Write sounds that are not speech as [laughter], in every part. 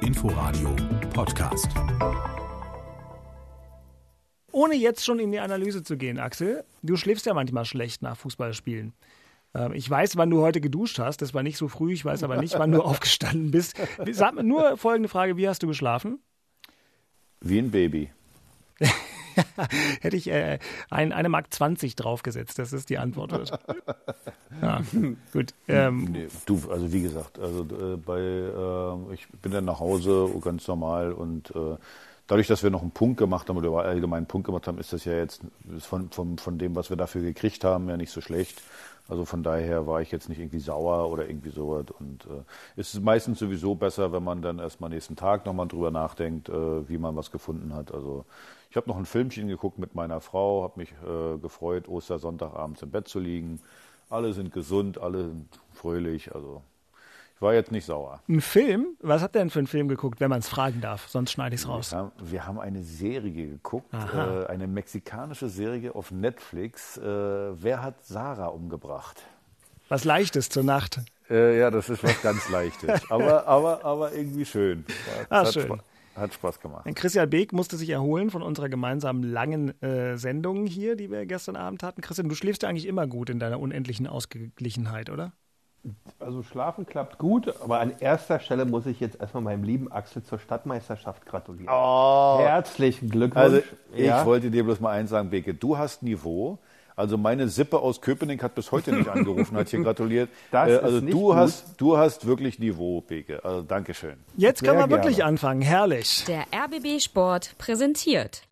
Inforadio Podcast. Ohne jetzt schon in die Analyse zu gehen, Axel, du schläfst ja manchmal schlecht nach Fußballspielen. Ähm, Ich weiß, wann du heute geduscht hast. Das war nicht so früh. Ich weiß aber nicht, wann du [laughs] aufgestanden bist. Sag mir nur folgende Frage: Wie hast du geschlafen? Wie ein Baby. [laughs] [laughs] Hätte ich äh, ein, eine Mark 20 draufgesetzt. Das ist die Antwort. [laughs] ja, gut. Ähm, Nee, du, also wie gesagt, also äh, bei, äh, ich bin dann nach Hause ganz normal und äh, dadurch, dass wir noch einen Punkt gemacht haben oder allgemein einen Punkt gemacht haben, ist das ja jetzt von, von, von dem, was wir dafür gekriegt haben, ja nicht so schlecht. Also von daher war ich jetzt nicht irgendwie sauer oder irgendwie sowas. Und äh, es ist meistens sowieso besser, wenn man dann erstmal nächsten Tag nochmal drüber nachdenkt, äh, wie man was gefunden hat. Also ich habe noch ein Filmchen geguckt mit meiner Frau, habe mich äh, gefreut, Ostersonntag abends im Bett zu liegen. Alle sind gesund, alle sind fröhlich. Also ich war jetzt nicht sauer. ein Film? Was habt ihr denn für einen Film geguckt, wenn man es fragen darf? Sonst schneide ich es raus. Wir haben, wir haben eine Serie geguckt, äh, eine mexikanische Serie auf Netflix. Äh, Wer hat Sarah umgebracht? Was Leichtes zur Nacht. Äh, ja, das ist was ganz Leichtes, [laughs] aber, aber, aber irgendwie schön. Hat, Ah, hat, schön. Spa- hat Spaß gemacht. Denn Christian Beek musste sich erholen von unserer gemeinsamen langen äh, Sendung hier, die wir gestern Abend hatten. Christian, du schläfst ja eigentlich immer gut in deiner unendlichen Ausgeglichenheit, oder? Also schlafen klappt gut, aber an erster Stelle muss ich jetzt erstmal meinem lieben Axel zur Stadtmeisterschaft gratulieren. Herzlichen Glückwunsch. Also ich ja. wollte dir bloß mal eins sagen, Beke, du hast Niveau. Also meine Sippe aus Köpenick hat bis heute nicht [laughs] angerufen, hat hier gratuliert. Das Äh, ist also nicht du gut. hast, du hast wirklich Niveau, Beke. Also Dankeschön. Jetzt Sehr können wir wirklich gerne. anfangen. Herrlich. Der RBB Sport präsentiert.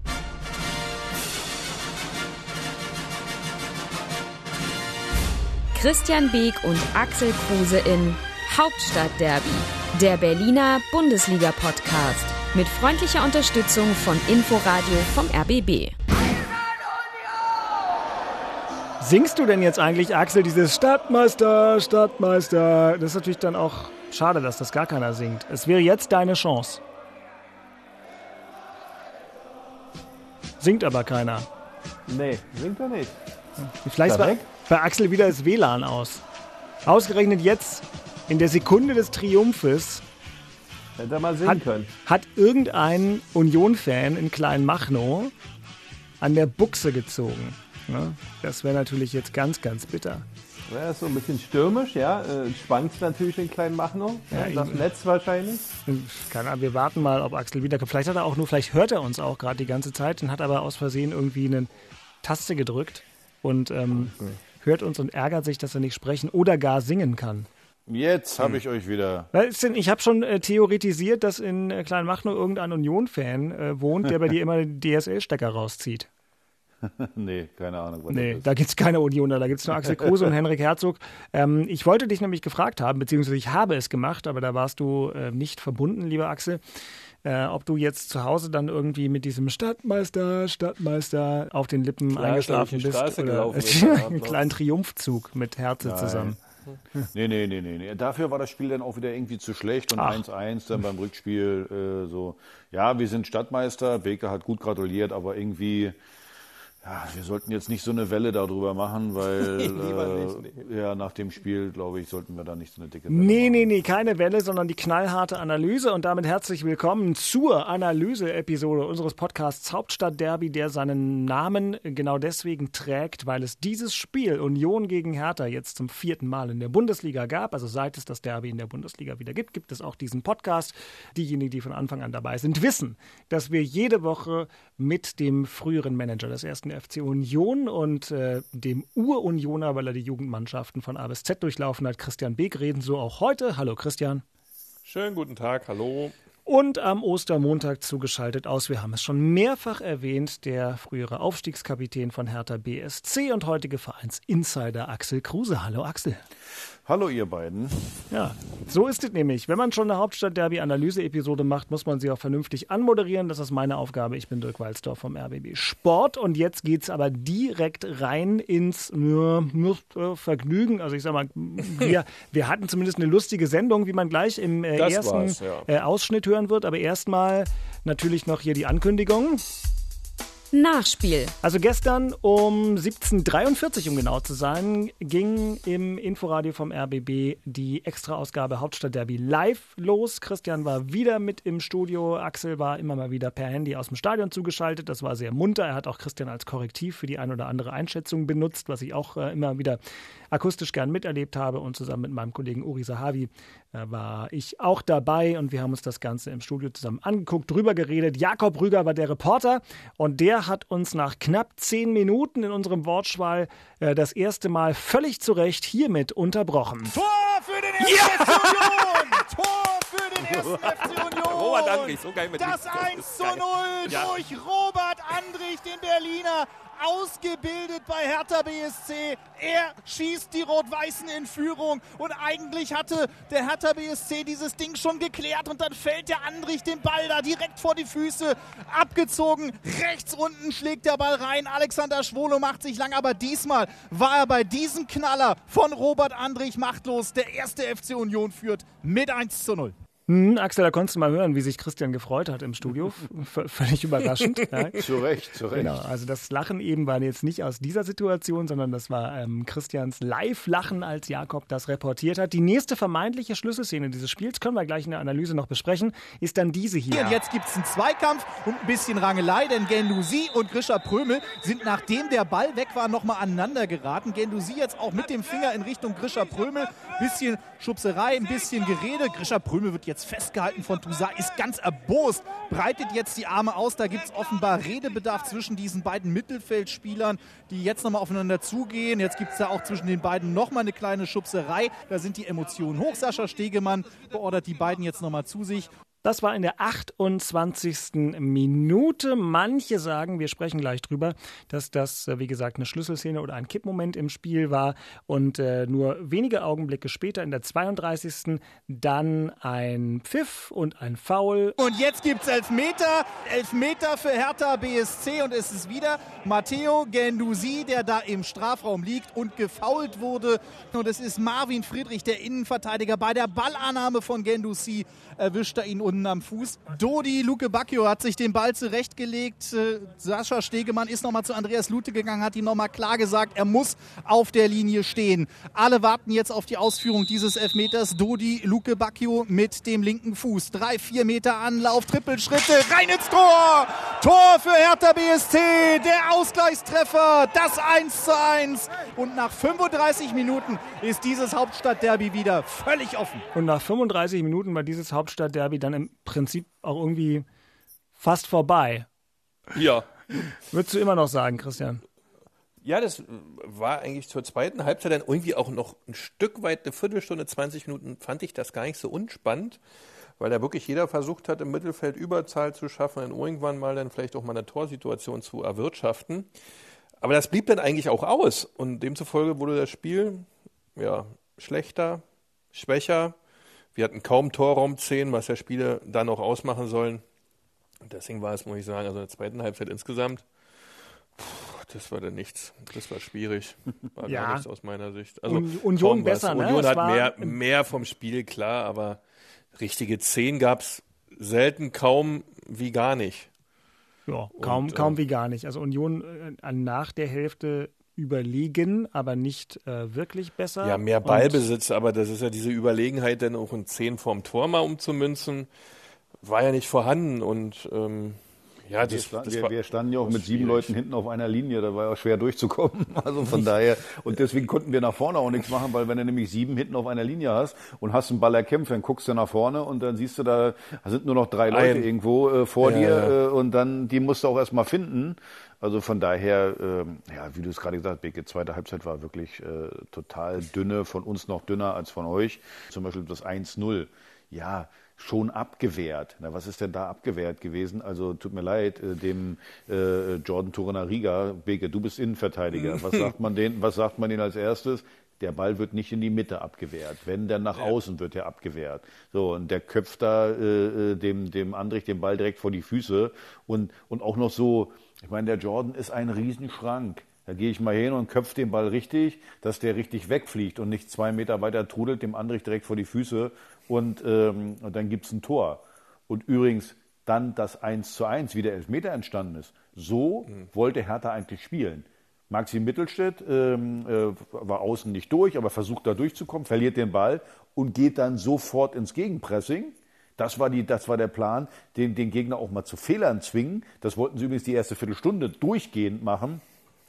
Christian Beek und Axel Kruse in Hauptstadtderby, der Berliner Bundesliga-Podcast. Mit freundlicher Unterstützung von Inforadio vom RBB. Singst du denn jetzt eigentlich, Axel, dieses Stadtmeister, Stadtmeister? Das ist natürlich dann auch schade, dass das gar keiner singt. Es wäre jetzt deine Chance. Singt aber keiner. Nee, singt er nicht. Vielleicht war bei Axel wieder das WLAN aus. Ausgerechnet jetzt, in der Sekunde des Triumphes, Hätte er mal singen hat, können. hat irgendein Union-Fan in Kleinmachnow an der Buchse gezogen. Ne? Das wäre natürlich jetzt ganz, ganz bitter. Ja, ist so ein bisschen stürmisch, ja. Äh, Schwankt natürlich den kleinen Machnow. Ja, Ja, das. Netz wahrscheinlich. Keine Ahnung, wir warten mal, ob Axel wiederkommt. Vielleicht hat er auch nur, vielleicht hört er uns auch gerade die ganze Zeit und hat aber aus Versehen irgendwie eine Taste gedrückt und ähm, hört uns und ärgert sich, dass er nicht sprechen oder gar singen kann. Jetzt habe ich euch wieder. Ich habe schon äh, theoretisiert, dass in äh, Kleinmachnow irgendein Union-Fan äh, wohnt, der bei dir [laughs] immer den DSL-Stecker rauszieht. [laughs] Nee, keine Ahnung. Nee, da gibt's keine Unioner, da gibt's nur Axel Kruse und [laughs] Henrik Herzog. Ähm, ich wollte dich nämlich gefragt haben, beziehungsweise ich habe es gemacht, aber da warst du äh, nicht verbunden, lieber Axel, äh, ob du jetzt zu Hause dann irgendwie mit diesem Stadtmeister, Stadtmeister auf den Lippen Klar, eingeschlafen bist. Straße oder am [laughs] einen kleinen Triumphzug mit Herze zusammen. Nee, nee, nee, nee, nee. Dafür war das Spiel dann auch wieder irgendwie zu schlecht und Ach. 1-1 dann beim Rückspiel äh, so. Ja, wir sind Stadtmeister, Beke hat gut gratuliert, aber irgendwie, ja, wir sollten jetzt nicht so eine Welle darüber machen, weil [laughs] Lieber äh, ja, nach dem Spiel, glaube ich, sollten wir da nicht so eine dicke Welle Nee, machen. nee, nee, keine Welle, sondern die knallharte Analyse. Und damit herzlich willkommen zur Analyse-Episode unseres Podcasts Hauptstadt-Derby, der seinen Namen genau deswegen trägt, weil es dieses Spiel Union gegen Hertha jetzt zum vierten Mal in der Bundesliga gab. Also seit es das Derby in der Bundesliga wieder gibt, gibt es auch diesen Podcast. Diejenigen, die von Anfang an dabei sind, wissen, dass wir jede Woche mit dem früheren Manager des ersten FC Union und äh, dem Ur-Unioner, weil er die Jugendmannschaften von A bis Z durchlaufen hat, Christian Beek reden. So auch heute. Hallo Christian. Schönen guten Tag, hallo. Und am Ostermontag zugeschaltet aus, wir haben es schon mehrfach erwähnt, der frühere Aufstiegskapitän von Hertha BSC und heutige Vereinsinsider Axel Kruse. Hallo Axel. Hallo ihr beiden. Ja, so ist es nämlich. Wenn man schon eine Hauptstadt-Derby-Analyse-Episode macht, muss man sie auch vernünftig anmoderieren. Das ist meine Aufgabe. Ich bin Dirk Walzdorf vom RBB Sport. Und jetzt geht's aber direkt rein ins äh, Vergnügen. Also ich sag mal, wir, [laughs] wir hatten zumindest eine lustige Sendung, wie man gleich im äh, ersten ja. äh, Ausschnitt hören wird. Aber erstmal natürlich noch hier die Ankündigung. Nachspiel. Also gestern um 17.43 Uhr, um genau zu sein, ging im Inforadio vom RBB die Extra-Ausgabe Hauptstadt Derby live los. Christian war wieder mit im Studio. Axel war immer mal wieder per Handy aus dem Stadion zugeschaltet. Das war sehr munter. Er hat auch Christian als Korrektiv für die ein oder andere Einschätzung benutzt, was ich auch äh, immer wieder akustisch gern miterlebt habe. Und zusammen mit meinem Kollegen Uri Sahavi äh, war ich auch dabei und wir haben uns das Ganze im Studio zusammen angeguckt, drüber geredet. Jakob Rüger war der Reporter und der hat uns nach knapp zehn Minuten in unserem Wortschwall äh, das erste Mal völlig zu Recht hiermit unterbrochen. Tor für den ersten ja! FC Union! Tor für den ersten FC Union! Robert Andrich, so geil mit Das 1 zu 0 ja. durch Robert Andrich, den Berliner ausgebildet bei Hertha BSC. Er schießt die Rot-Weißen in Führung und eigentlich hatte der Hertha BSC dieses Ding schon geklärt und dann fällt der Andrich den Ball da direkt vor die Füße abgezogen. Rechts unten schlägt der Ball rein. Alexander Schwolo macht sich lang, aber diesmal war er bei diesem Knaller von Robert Andrich machtlos. Der erste FC Union führt mit 1 zu 0. Hm, Axel, da konntest du mal hören, wie sich Christian gefreut hat im Studio. V völlig überraschend. [laughs] ja. Zu Recht, zu Recht. Genau, also das Lachen eben war jetzt nicht aus dieser Situation, sondern das war ähm, Christians Live-Lachen, als Jakob das reportiert hat. Die nächste vermeintliche Schlüsselszene dieses Spiels, können wir gleich in der Analyse noch besprechen, ist dann diese hier. Und jetzt gibt es einen Zweikampf und ein bisschen Rangelei, denn Gendusi und Grisha Prömel sind, nachdem der Ball weg war, nochmal aneinander geraten. Gendusi jetzt auch mit dem Finger in Richtung Grisha Prömel. Bisschen Schubserei, ein bisschen Gerede. Grisha Prömel wird jetzt jetzt festgehalten von Toussaint, ist ganz erbost, breitet jetzt die Arme aus. Da gibt es offenbar Redebedarf zwischen diesen beiden Mittelfeldspielern, die jetzt nochmal aufeinander zugehen. Jetzt gibt es da auch zwischen den beiden nochmal eine kleine Schubserei. Da sind die Emotionen hoch. Sascha Stegemann beordert die beiden jetzt nochmal zu sich. Das war in der 28. Minute. Manche sagen, wir sprechen gleich drüber, dass das, äh, wie gesagt, eine Schlüsselszene oder ein Kippmoment im Spiel war und äh, nur wenige Augenblicke später in der 32. dann ein Pfiff und ein Foul. Und jetzt gibt es Elfmeter. Elfmeter für Hertha BSC und es ist wieder Matteo Gendusi, der da im Strafraum liegt und gefault wurde. Und es ist Marvin Friedrich, der Innenverteidiger. Bei der Ballannahme von Gendusi erwischt er ihn unten am Fuß. Dodi Luke Bacchio hat sich den Ball zurechtgelegt. Äh, Sascha Stegemann ist nochmal zu Andreas Lute gegangen, hat ihm nochmal klar gesagt, er muss auf der Linie stehen. Alle warten jetzt auf die Ausführung dieses Elfmeters. Dodi Luke Bacchio mit dem linken Fuß. Drei, vier Meter Anlauf, Trippelschritte, rein ins Tor! Tor für Hertha BSC, der Ausgleichstreffer, das 1 zu 1. Und nach 35 Minuten ist dieses Hauptstadtderby wieder völlig offen. Und nach 35 Minuten war dieses Hauptstadtderby dann im im Prinzip auch irgendwie fast vorbei. Ja. Würdest du immer noch sagen, Christian? Ja, das war eigentlich zur zweiten Halbzeit dann irgendwie auch noch ein Stück weit, eine Viertelstunde, 20 Minuten, fand ich das gar nicht so unspannend, weil da wirklich jeder versucht hat, im Mittelfeld Überzahl zu schaffen und irgendwann mal dann vielleicht auch mal eine Torsituation zu erwirtschaften. Aber das blieb dann eigentlich auch aus und demzufolge wurde das Spiel ja schlechter, schwächer wir hatten kaum Torraum 10, was ja Spiele dann auch ausmachen sollen. Deswegen war es, muss ich sagen, also in der zweiten Halbzeit insgesamt, das war dann nichts. Das war schwierig. War [laughs] ja. gar nichts aus meiner Sicht. Also Union besser, ne? Union hat mehr, mehr vom Spiel, klar, aber richtige 10 gab es selten, kaum wie gar nicht. Ja, kaum, Und, kaum äh, wie gar nicht. Also Union äh, nach der Hälfte überlegen, aber nicht äh, wirklich besser. Ja, mehr Ballbesitz, aber das ist ja diese Überlegenheit, dann auch ein 10 vorm Tor mal umzumünzen, war ja nicht vorhanden und ähm, ja, das, wir, das wir, wir, standen ja auch mit sieben Leuten hinten auf einer Linie, da war ja schwer durchzukommen. [laughs] Also von daher, und deswegen konnten wir nach vorne auch nichts machen, weil wenn du nämlich sieben hinten auf einer Linie hast und hast einen Ball erkämpft, dann guckst du nach vorne und dann siehst du, da sind nur noch drei Leute Ein. irgendwo äh, vor ja, dir ja. Äh, und dann, die musst du auch erstmal finden. Also von daher, ähm, ja, wie du es gerade gesagt hast, Beke, zweite Halbzeit war wirklich äh, total dünne, von uns noch dünner als von euch. Zum Beispiel das 1-0. Ja, schon abgewehrt. Na, was ist denn da abgewehrt gewesen? Also tut mir leid, äh, dem äh, Jordan Torunariga, Beke, du bist Innenverteidiger. [laughs] Was sagt man den, was sagt man denen als erstes? Der Ball wird nicht in die Mitte abgewehrt. Wenn, dann nach ja. außen wird er abgewehrt. So, und der köpft da äh, äh, dem, dem Andrich den Ball direkt vor die Füße und, und auch noch so, ich meine, der Jordan ist ein Riesenschrank. Da gehe ich mal hin und köpfe den Ball richtig, dass der richtig wegfliegt und nicht zwei Meter weiter trudelt dem Andrich direkt vor die Füße und, ähm, und dann gibt es ein Tor. Und übrigens, dann das 1 zu 1, wie der Elfmeter entstanden ist. So mhm. wollte Hertha eigentlich spielen. Maxi Mittelstädt ähm, äh, war außen nicht durch, aber versucht da durchzukommen, verliert den Ball und geht dann sofort ins Gegenpressing. Das war, die, das war der Plan, den, den Gegner auch mal zu Fehlern zwingen. Das wollten sie übrigens die erste Viertelstunde durchgehend machen.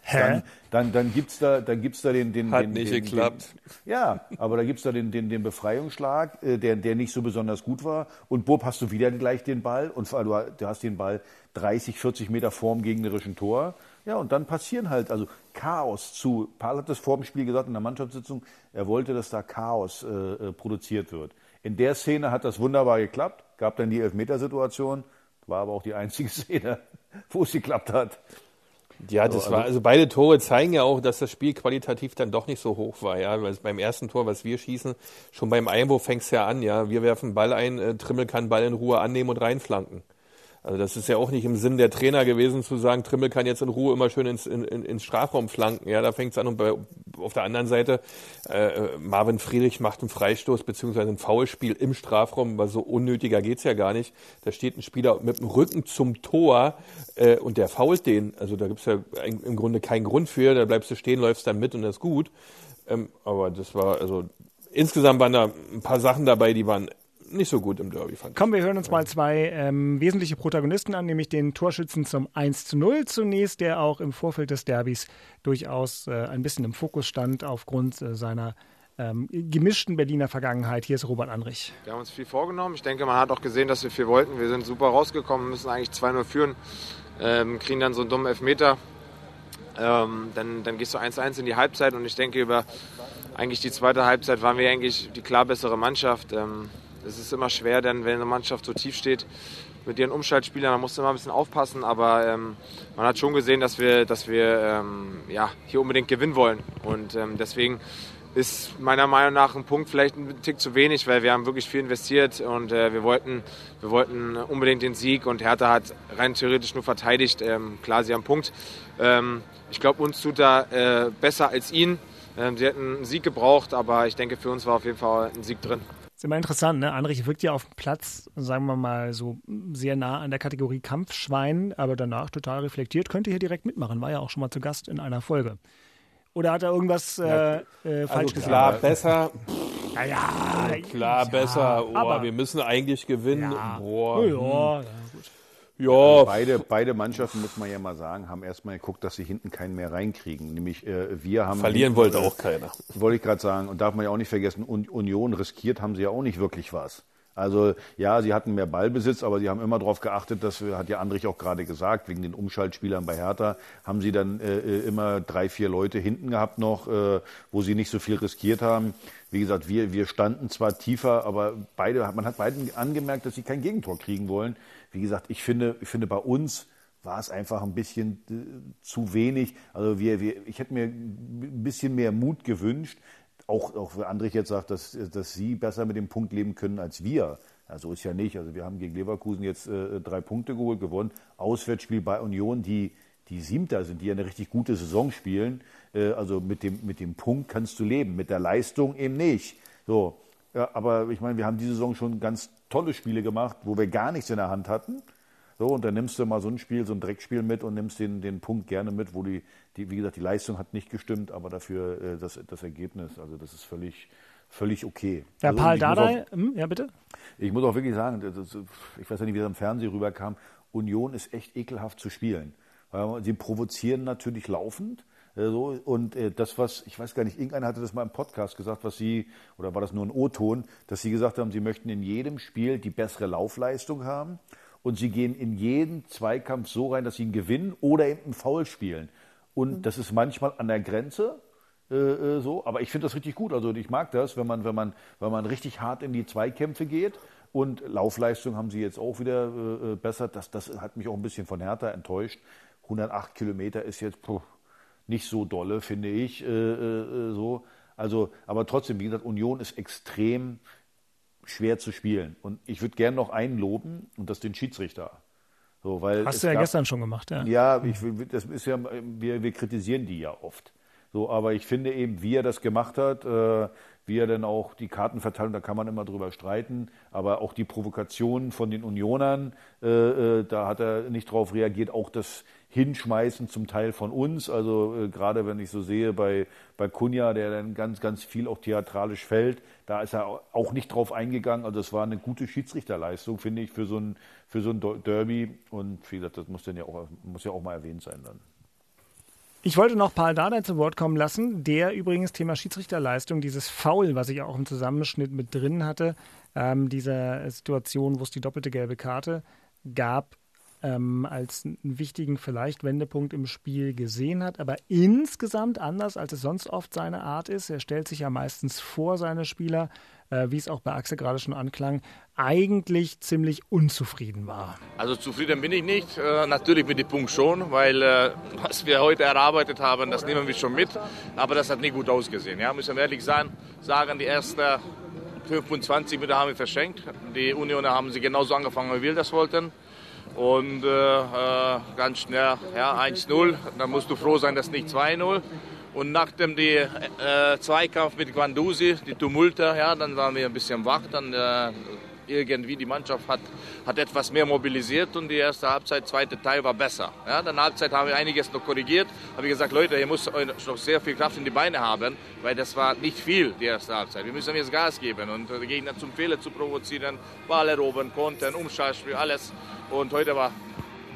Hä? Dann, dann, dann gibt's da, dann gibt's da den, den, Hat den, nicht den, geklappt. Den, ja, aber da gibt's da den, den, den Befreiungsschlag, äh, der, der nicht so besonders gut war. Und Bob hast du wieder gleich den Ball und du, du hast den Ball 30, 40 Meter vorm gegnerischen Tor. Ja, und dann passieren halt, also Chaos zu. Paul hat das vor dem Spiel gesagt in der Mannschaftssitzung, er wollte, dass da Chaos äh, äh produziert wird. In der Szene hat das wunderbar geklappt, gab dann die Elfmetersituation, war aber auch die einzige [laughs] Szene, wo es geklappt hat. Ja, das so, also war, also beide Tore zeigen ja auch, dass das Spiel qualitativ dann doch nicht so hoch war, ja. Weil beim ersten Tor, was wir schießen, schon beim Einwurf fängt es ja an, ja. Wir werfen Ball ein, äh, Trimmel kann Ball in Ruhe annehmen und reinflanken. Also das ist ja auch nicht im Sinn der Trainer gewesen zu sagen, Trimmel kann jetzt in Ruhe immer schön ins, in, ins Strafraum flanken. Ja, da fängt es an und bei, auf der anderen Seite äh, Marvin Friedrich macht einen Freistoß beziehungsweise ein Foulspiel im Strafraum, weil so unnötiger geht's ja gar nicht. Da steht ein Spieler mit dem Rücken zum Tor äh, und der fault den. Also da gibt's ja im Grunde keinen Grund für. Da bleibst du stehen, läufst dann mit und das ist gut. Ähm, aber das war also insgesamt waren da ein paar Sachen dabei, die waren nicht so gut im Derby, fand Komm, wir hören uns mal zwei ähm, wesentliche Protagonisten an, nämlich den Torschützen zum 1 zu 0 zunächst, der auch im Vorfeld des Derbys durchaus äh, ein bisschen im Fokus stand aufgrund äh, seiner ähm, gemischten Berliner Vergangenheit. Hier ist Robert Anrich. Wir haben uns viel vorgenommen. Ich denke, man hat auch gesehen, dass wir viel wollten. Wir sind super rausgekommen, müssen eigentlich 2-0 führen, ähm, kriegen dann so einen dummen Elfmeter. Ähm, dann, dann gehst du 1-1 in die Halbzeit und ich denke, über eigentlich die zweite Halbzeit waren wir eigentlich die klar bessere Mannschaft. Ähm, es ist immer schwer, denn wenn eine Mannschaft so tief steht mit ihren Umschaltspielern, man muss immer ein bisschen aufpassen, aber ähm, man hat schon gesehen, dass wir, dass wir ähm, ja, hier unbedingt gewinnen wollen. Und ähm, deswegen ist meiner Meinung nach ein Punkt vielleicht ein Tick zu wenig, weil wir haben wirklich viel investiert und äh, wir, wollten, wir wollten unbedingt den Sieg und Hertha hat rein theoretisch nur verteidigt. Ähm, klar, sie haben einen Punkt. Ähm, ich glaube, uns tut da äh, besser als ihnen. Ähm, sie hätten einen Sieg gebraucht, aber ich denke, für uns war auf jeden Fall ein Sieg drin. Ist immer interessant, ne? Andrich wirkt ja auf dem Platz, sagen wir mal, so sehr nah an der Kategorie Kampfschwein, aber danach total reflektiert, könnte hier direkt mitmachen, war ja auch schon mal zu Gast in einer Folge. Oder hat er irgendwas äh, äh, falsch also klar gesagt? besser. Ja, ja, klar ja, besser. Oh, aber wir müssen eigentlich gewinnen. Ja, Boah. Ja, ja. Also beide, beide Mannschaften, muss man ja mal sagen, haben erstmal geguckt, dass sie hinten keinen mehr reinkriegen. Nämlich äh, wir haben. Verlieren wollte auch keiner. [laughs] Wollte ich gerade sagen. Und darf man ja auch nicht vergessen, Union riskiert haben sie ja auch nicht wirklich was. Also ja, sie hatten mehr Ballbesitz, aber sie haben immer darauf geachtet, das hat ja Andrich auch gerade gesagt, wegen den Umschaltspielern bei Hertha haben sie dann äh, äh, immer drei, vier Leute hinten gehabt noch, äh, wo sie nicht so viel riskiert haben. Wie gesagt, wir, wir standen zwar tiefer, aber beide, man hat beiden angemerkt, dass sie kein Gegentor kriegen wollen. Wie gesagt, ich finde, ich finde bei uns war es einfach ein bisschen äh, zu wenig. Also wir, wir, ich hätte mir ein bisschen mehr Mut gewünscht auch, auch für Andrich jetzt sagt, dass, dass sie besser mit dem Punkt leben können als wir. Ja, so ist ja nicht. Also wir haben gegen Leverkusen jetzt äh, drei Punkte geholt, gewonnen. Auswärtsspiel bei Union, die, die Siebter sind, die eine richtig gute Saison spielen. Äh, also mit dem, mit dem Punkt kannst du leben, mit der Leistung eben nicht. So. Ja, aber ich meine, wir haben diese Saison schon ganz tolle Spiele gemacht, wo wir gar nichts in der Hand hatten. So, und dann nimmst du mal so ein Spiel, so ein Dreckspiel mit und nimmst den, den Punkt gerne mit, wo die, die, wie gesagt, die Leistung hat nicht gestimmt, aber dafür äh, das, das Ergebnis. Also das ist völlig, völlig okay. Ja, also, Paul Dardai, hm, ja bitte. Ich muss auch wirklich sagen, das, ich weiß ja nicht, wie das im Fernsehen rüberkam, Union ist echt ekelhaft zu spielen. Weil sie provozieren natürlich laufend. Äh, so, und äh, das, was, ich weiß gar nicht, irgendeiner hatte das mal im Podcast gesagt, was sie, oder war das nur ein O-Ton, dass sie gesagt haben, sie möchten in jedem Spiel die bessere Laufleistung haben und sie gehen in jeden Zweikampf so rein, dass sie ihn gewinnen oder eben einen Foul spielen. Und mhm. das ist manchmal an der Grenze, äh, äh, so, aber ich finde das richtig gut. Also ich mag das, wenn man, wenn man, wenn man richtig hart in die Zweikämpfe geht. Und Laufleistung haben sie jetzt auch wieder äh, äh besser. Das, das hat mich auch ein bisschen von Hertha enttäuscht. 108 Kilometer ist jetzt puh, nicht so dolle, finde ich. Äh, äh, so. Also, aber trotzdem, wie gesagt, Union ist extrem schwer zu spielen. Und ich würde gerne noch einen loben, und das den Schiedsrichter. So, weil Hast du ja gab, gestern schon gemacht, ja. Ja, ich, das ist ja, wir, wir kritisieren die ja oft. So, aber ich finde eben, wie er das gemacht hat, äh, wie er dann auch die Karten verteilt, da kann man immer drüber streiten, aber auch die Provokationen von den Unionern, äh, äh, da hat er nicht drauf reagiert, auch das Hinschmeißen zum Teil von uns, also äh, gerade wenn ich so sehe bei, bei Kunja, der dann ganz, ganz viel auch theatralisch fällt, da ist er auch nicht drauf eingegangen, also es war eine gute Schiedsrichterleistung, finde ich, für so ein, für so ein Derby. Und wie gesagt, das muss dann ja auch, muss ja auch mal erwähnt sein dann. Ich wollte noch Paul Dardai zu Wort kommen lassen, der übrigens Thema Schiedsrichterleistung, dieses Foul, was ich auch im Zusammenschnitt mit drin hatte, ähm, dieser Situation, wo es die doppelte gelbe Karte gab, ähm, als einen wichtigen vielleicht Wendepunkt im Spiel gesehen hat, aber insgesamt anders, als es sonst oft seine Art ist. Er stellt sich ja meistens vor seine Spieler, äh, wie es auch bei Axel gerade schon anklang, eigentlich ziemlich unzufrieden war. Also zufrieden bin ich nicht. Äh, natürlich mit dem Punkt schon, weil äh, was wir heute erarbeitet haben, das nehmen wir schon mit. Aber das hat nicht gut ausgesehen. Ja, müssen wir ehrlich sein, sagen, die ersten 25 Minuten haben wir verschenkt. Die Unioner haben sie genauso angefangen, wie wir das wollten. Und äh, äh ganz schnell ja, 1-0. Dann musst du froh sein, dass nicht 2-0. Und nach dem die, äh, Zweikampf mit Guandusi, die Tumulte, ja, dann waren wir ein bisschen wach. Dann äh, irgendwie die Mannschaft hat, hat etwas mehr mobilisiert und die erste Halbzeit, zweite Teil war besser. Ja, dann Halbzeit haben wir einiges noch korrigiert. Habe ich gesagt, Leute, ihr müsst noch sehr viel Kraft in die Beine haben, weil das war nicht viel die erste Halbzeit. Wir müssen jetzt Gas geben und den Gegner zum Fehler zu provozieren, Ball erobern, Konten, Umschaltspiel, alles. Und heute war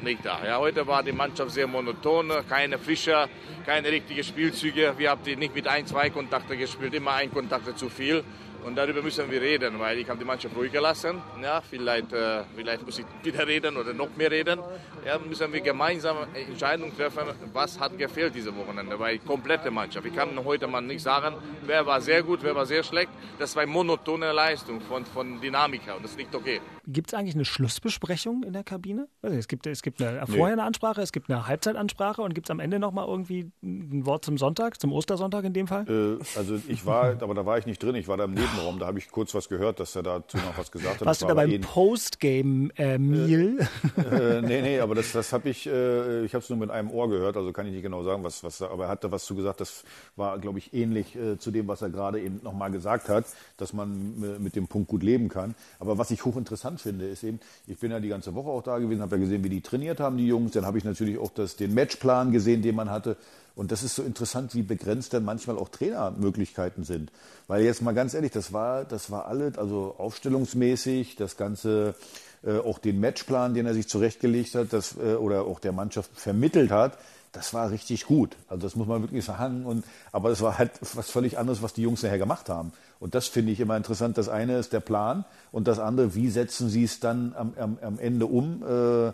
nicht da. Ja, heute war die Mannschaft sehr monoton, keine Fischer, keine richtigen Spielzüge. Wir haben nicht mit ein, zwei Kontakte gespielt, immer ein Kontakte zu viel. Und darüber müssen wir reden, weil ich habe die Mannschaft ruhig gelassen. Ja, vielleicht, äh, vielleicht muss ich wieder reden oder noch mehr reden. Ja, müssen wir gemeinsam Entscheidungen treffen, was hat gefehlt diese Wochenende, weil die komplette Mannschaft. Ich kann heute mal nicht sagen, wer war sehr gut, wer war sehr schlecht. Das war eine monotone Leistung von, von Dynamiker und das ist nicht okay. Gibt es eigentlich eine Schlussbesprechung in der Kabine? Also es, gibt, es gibt eine, vorher eine Ansprache, es gibt eine Halbzeitansprache und gibt es am Ende nochmal irgendwie ein Wort zum Sonntag, zum Ostersonntag in dem Fall? Äh, also ich war, [laughs] aber da war ich nicht drin, ich war da im Nebenraum, da habe ich kurz was gehört, dass er dazu noch was gesagt hat. Warst du da beim Postgame-Meal? Äh, äh, nee, nee, aber das, das habe ich, äh, ich habe es nur mit einem Ohr gehört, also kann ich nicht genau sagen, was, was aber er hat da was zu gesagt, das war, glaube ich, ähnlich äh, zu dem, was er gerade eben nochmal gesagt hat, dass man mit dem Punkt gut leben kann. Aber was ich hochinteressant finde, ist eben, ich bin ja die ganze Woche auch da gewesen, habe ja gesehen, wie die trainiert haben, die Jungs, dann habe ich natürlich auch das, den Matchplan gesehen, den man hatte. Und das ist so interessant, wie begrenzt dann manchmal auch Trainermöglichkeiten sind. Weil jetzt mal ganz ehrlich, das war, das war alles, also aufstellungsmäßig, das Ganze, äh, auch den Matchplan, den er sich zurechtgelegt hat, das, äh, oder auch der Mannschaft vermittelt hat, das war richtig gut. Also das muss man wirklich sagen. Und, aber es war halt was völlig anderes, was die Jungs nachher gemacht haben. Und das finde ich immer interessant. Das eine ist der Plan und das andere, wie setzen sie es dann am, am, am Ende um? Äh,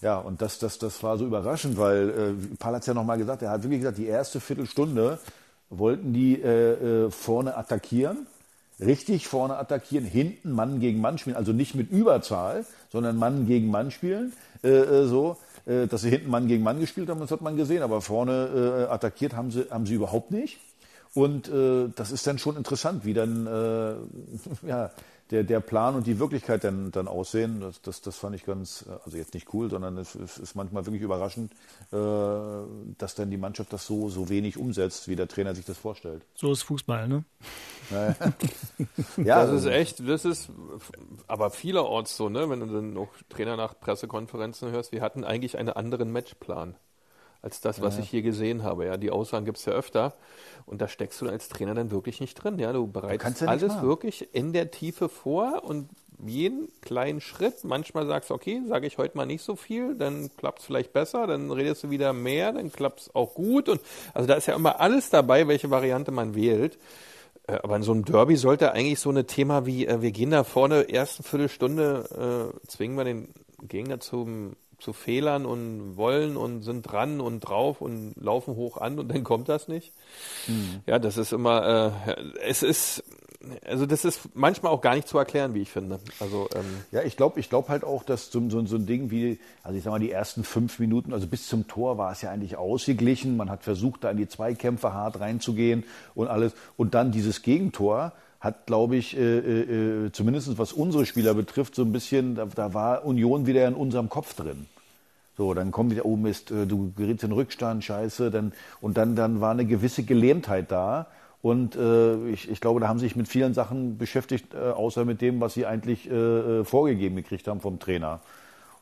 ja, und das, das, das war so überraschend, weil äh, Paul hat es ja nochmal gesagt, er hat wirklich gesagt, die erste Viertelstunde wollten die äh, äh, vorne attackieren, richtig vorne attackieren, hinten Mann gegen Mann spielen, also nicht mit Überzahl, sondern Mann gegen Mann spielen, äh, äh so, dass sie hinten Mann gegen Mann gespielt haben, das hat man gesehen, aber vorne äh, attackiert haben sie, haben sie überhaupt nicht. Und äh, das ist dann schon interessant, wie dann äh, [laughs] ja, der, der Plan und die Wirklichkeit dann, dann aussehen. Das, das, das fand ich ganz, äh, also jetzt nicht cool, sondern es, es ist manchmal wirklich überraschend, äh, dass dann die Mannschaft das so, so wenig umsetzt, wie der Trainer sich das vorstellt. So ist Fußball, ne? ja, ja, [laughs] das ist echt, das ist aber vielerorts so, ne? Wenn du dann auch Trainer nach Pressekonferenzen hörst, wir hatten eigentlich einen anderen Matchplan als das, was ja. ich hier gesehen habe. Ja, die Aussagen gibt es ja öfter. Und da steckst du als Trainer dann wirklich nicht drin. Ja, du bereitest ja alles wirklich in der Tiefe vor und jeden kleinen Schritt. Manchmal sagst du, okay, sage ich heute mal nicht so viel, dann klappt es vielleicht besser, dann redest du wieder mehr, dann klappt es auch gut. Und also da ist ja immer alles dabei, welche Variante man wählt. Äh, aber in so einem Derby sollte eigentlich so ein Thema wie, äh, wir gehen da vorne, ersten Viertelstunde, äh, zwingen wir den Gegner zum zu Fehlern und wollen und sind dran und drauf und laufen hoch an und dann kommt das nicht. Mhm. Ja, das ist immer, äh, es ist, also das ist manchmal auch gar nicht zu erklären, wie ich finde. Also ähm, ja, ich glaube, ich glaube halt auch, dass so, so, so ein Ding wie, also ich sag mal, die ersten fünf Minuten, also bis zum Tor war es ja eigentlich ausgeglichen. Man hat versucht, da in die Zweikämpfe hart reinzugehen und alles. Und dann dieses Gegentor hat, glaube ich, äh, äh, zumindest was unsere Spieler betrifft, so ein bisschen, da, da, war Union wieder in unserem Kopf drin. So, dann kommt wieder, oh Mist, äh, du gerätst in Rückstand, scheiße, dann, und dann, dann war eine gewisse Gelähmtheit da. Und äh, ich, ich glaube, da haben sie sich mit vielen Sachen beschäftigt, äh, außer mit dem, was sie eigentlich äh, vorgegeben gekriegt haben vom Trainer.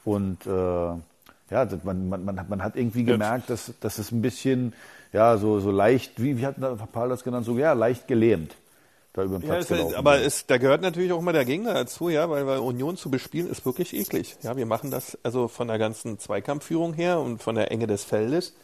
Und äh, ja, man, man, man hat irgendwie gemerkt, dass, dass es ein bisschen, ja, so, so leicht, wie, wie hat Paul das genannt, so ja, leicht gelähmt da über den Platz ja, gelaufen. aber es, da gehört natürlich auch immer der Gegner dazu, ja, weil, weil Union zu bespielen ist wirklich eklig. Ja, wir machen das also von der ganzen Zweikampfführung her und von der Enge des Feldes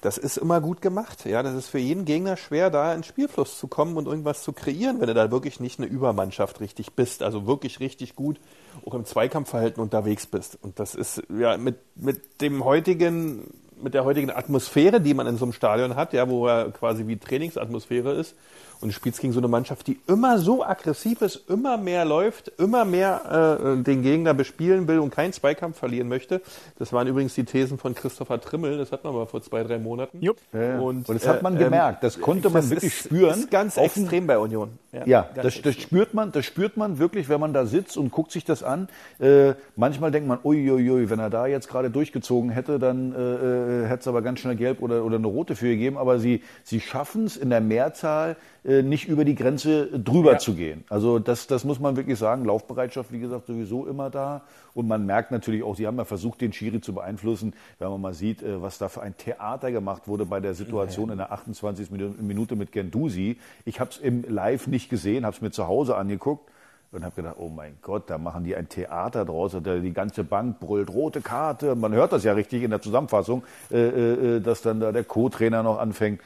das ist immer gut gemacht. Ja, das ist für jeden Gegner schwer, da ins Spielfluss zu kommen und irgendwas zu kreieren, wenn du da wirklich nicht eine Übermannschaft richtig bist, also wirklich richtig gut auch im Zweikampfverhalten unterwegs bist. Und das ist ja mit, mit dem heutigen, mit der heutigen Atmosphäre, die man in so einem Stadion hat, ja, wo er quasi wie Trainingsatmosphäre ist, und du spielst gegen so eine Mannschaft, die immer so aggressiv ist, immer mehr läuft, immer mehr äh, den Gegner bespielen will und keinen Zweikampf verlieren möchte. Das waren übrigens die Thesen von Christopher Trimmel, das hat man mal vor zwei, drei Monaten. Jupp. Ja, und, und das hat man äh, gemerkt, das konnte man das wirklich ist, spüren. Ist ganz extrem bei Union. Ja, ja das, das, spürt man, das spürt man wirklich, wenn man da sitzt und guckt sich das an. Äh, manchmal denkt man, uiuiui, wenn er da jetzt gerade durchgezogen hätte, dann äh, äh hätte es aber ganz schnell gelb oder, oder eine rote für gegeben. Aber sie, sie schaffen es in der Mehrzahl, äh, nicht über die Grenze drüber ja. zu gehen. Also das, das muss man wirklich sagen. Laufbereitschaft, wie gesagt, sowieso immer da. Und man merkt natürlich auch, sie haben ja versucht, den Schiri zu beeinflussen, wenn man mal sieht, äh, was da für ein Theater gemacht wurde bei der Situation ja. in der 28. Minute mit Gendusi. Ich habe es im Live nicht gesehen, habe es mir zu Hause angeguckt und habe gedacht, oh mein Gott, da machen die ein Theater draus. Und die ganze Bank brüllt rote Karte. Man hört das ja richtig in der Zusammenfassung, äh, äh, dass dann da der Co-Trainer noch anfängt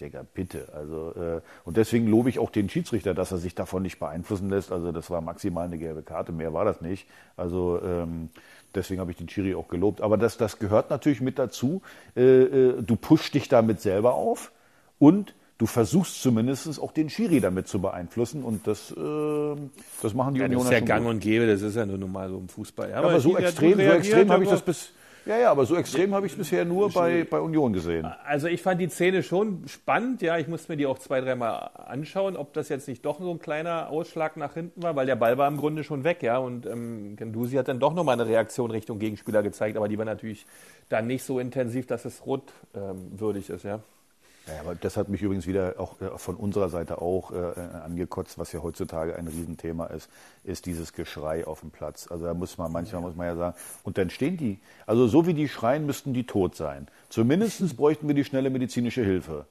denke, bitte. Also, äh, und deswegen lobe ich auch den Schiedsrichter, dass er sich davon nicht beeinflussen lässt. Also das war maximal eine gelbe Karte, mehr war das nicht. Also ähm, deswegen habe ich den Schiri auch gelobt. Aber das, das gehört natürlich mit dazu. Äh, äh, du pushst dich damit selber auf und du versuchst zumindest auch den Schiri damit zu beeinflussen und das, äh, das machen die ja, Unioner Das ist ja gang gut. und gäbe, das ist ja nur normal so im Fußball. Ja, aber, aber so extrem, so extrem habe ich das bis ja, ja, aber so extrem habe ich es bisher nur bei, bei Union gesehen. Also ich fand die Szene schon spannend, ja. Ich musste mir die auch zwei, dreimal anschauen, ob das jetzt nicht doch so ein kleiner Ausschlag nach hinten war, weil der Ball war im Grunde schon weg, ja. Und ähm, Gendusi hat dann doch nochmal eine Reaktion Richtung Gegenspieler gezeigt, aber die war natürlich dann nicht so intensiv, dass es rot ähm, würdig ist, ja. Ja, aber das hat mich übrigens wieder auch äh, von unserer Seite auch äh, angekotzt, was ja heutzutage ein Riesenthema ist, ist dieses Geschrei auf dem Platz. Also da muss man, manchmal muss man ja sagen, und dann stehen die, also so wie die schreien, müssten die tot sein. Zumindest bräuchten wir die schnelle medizinische Hilfe.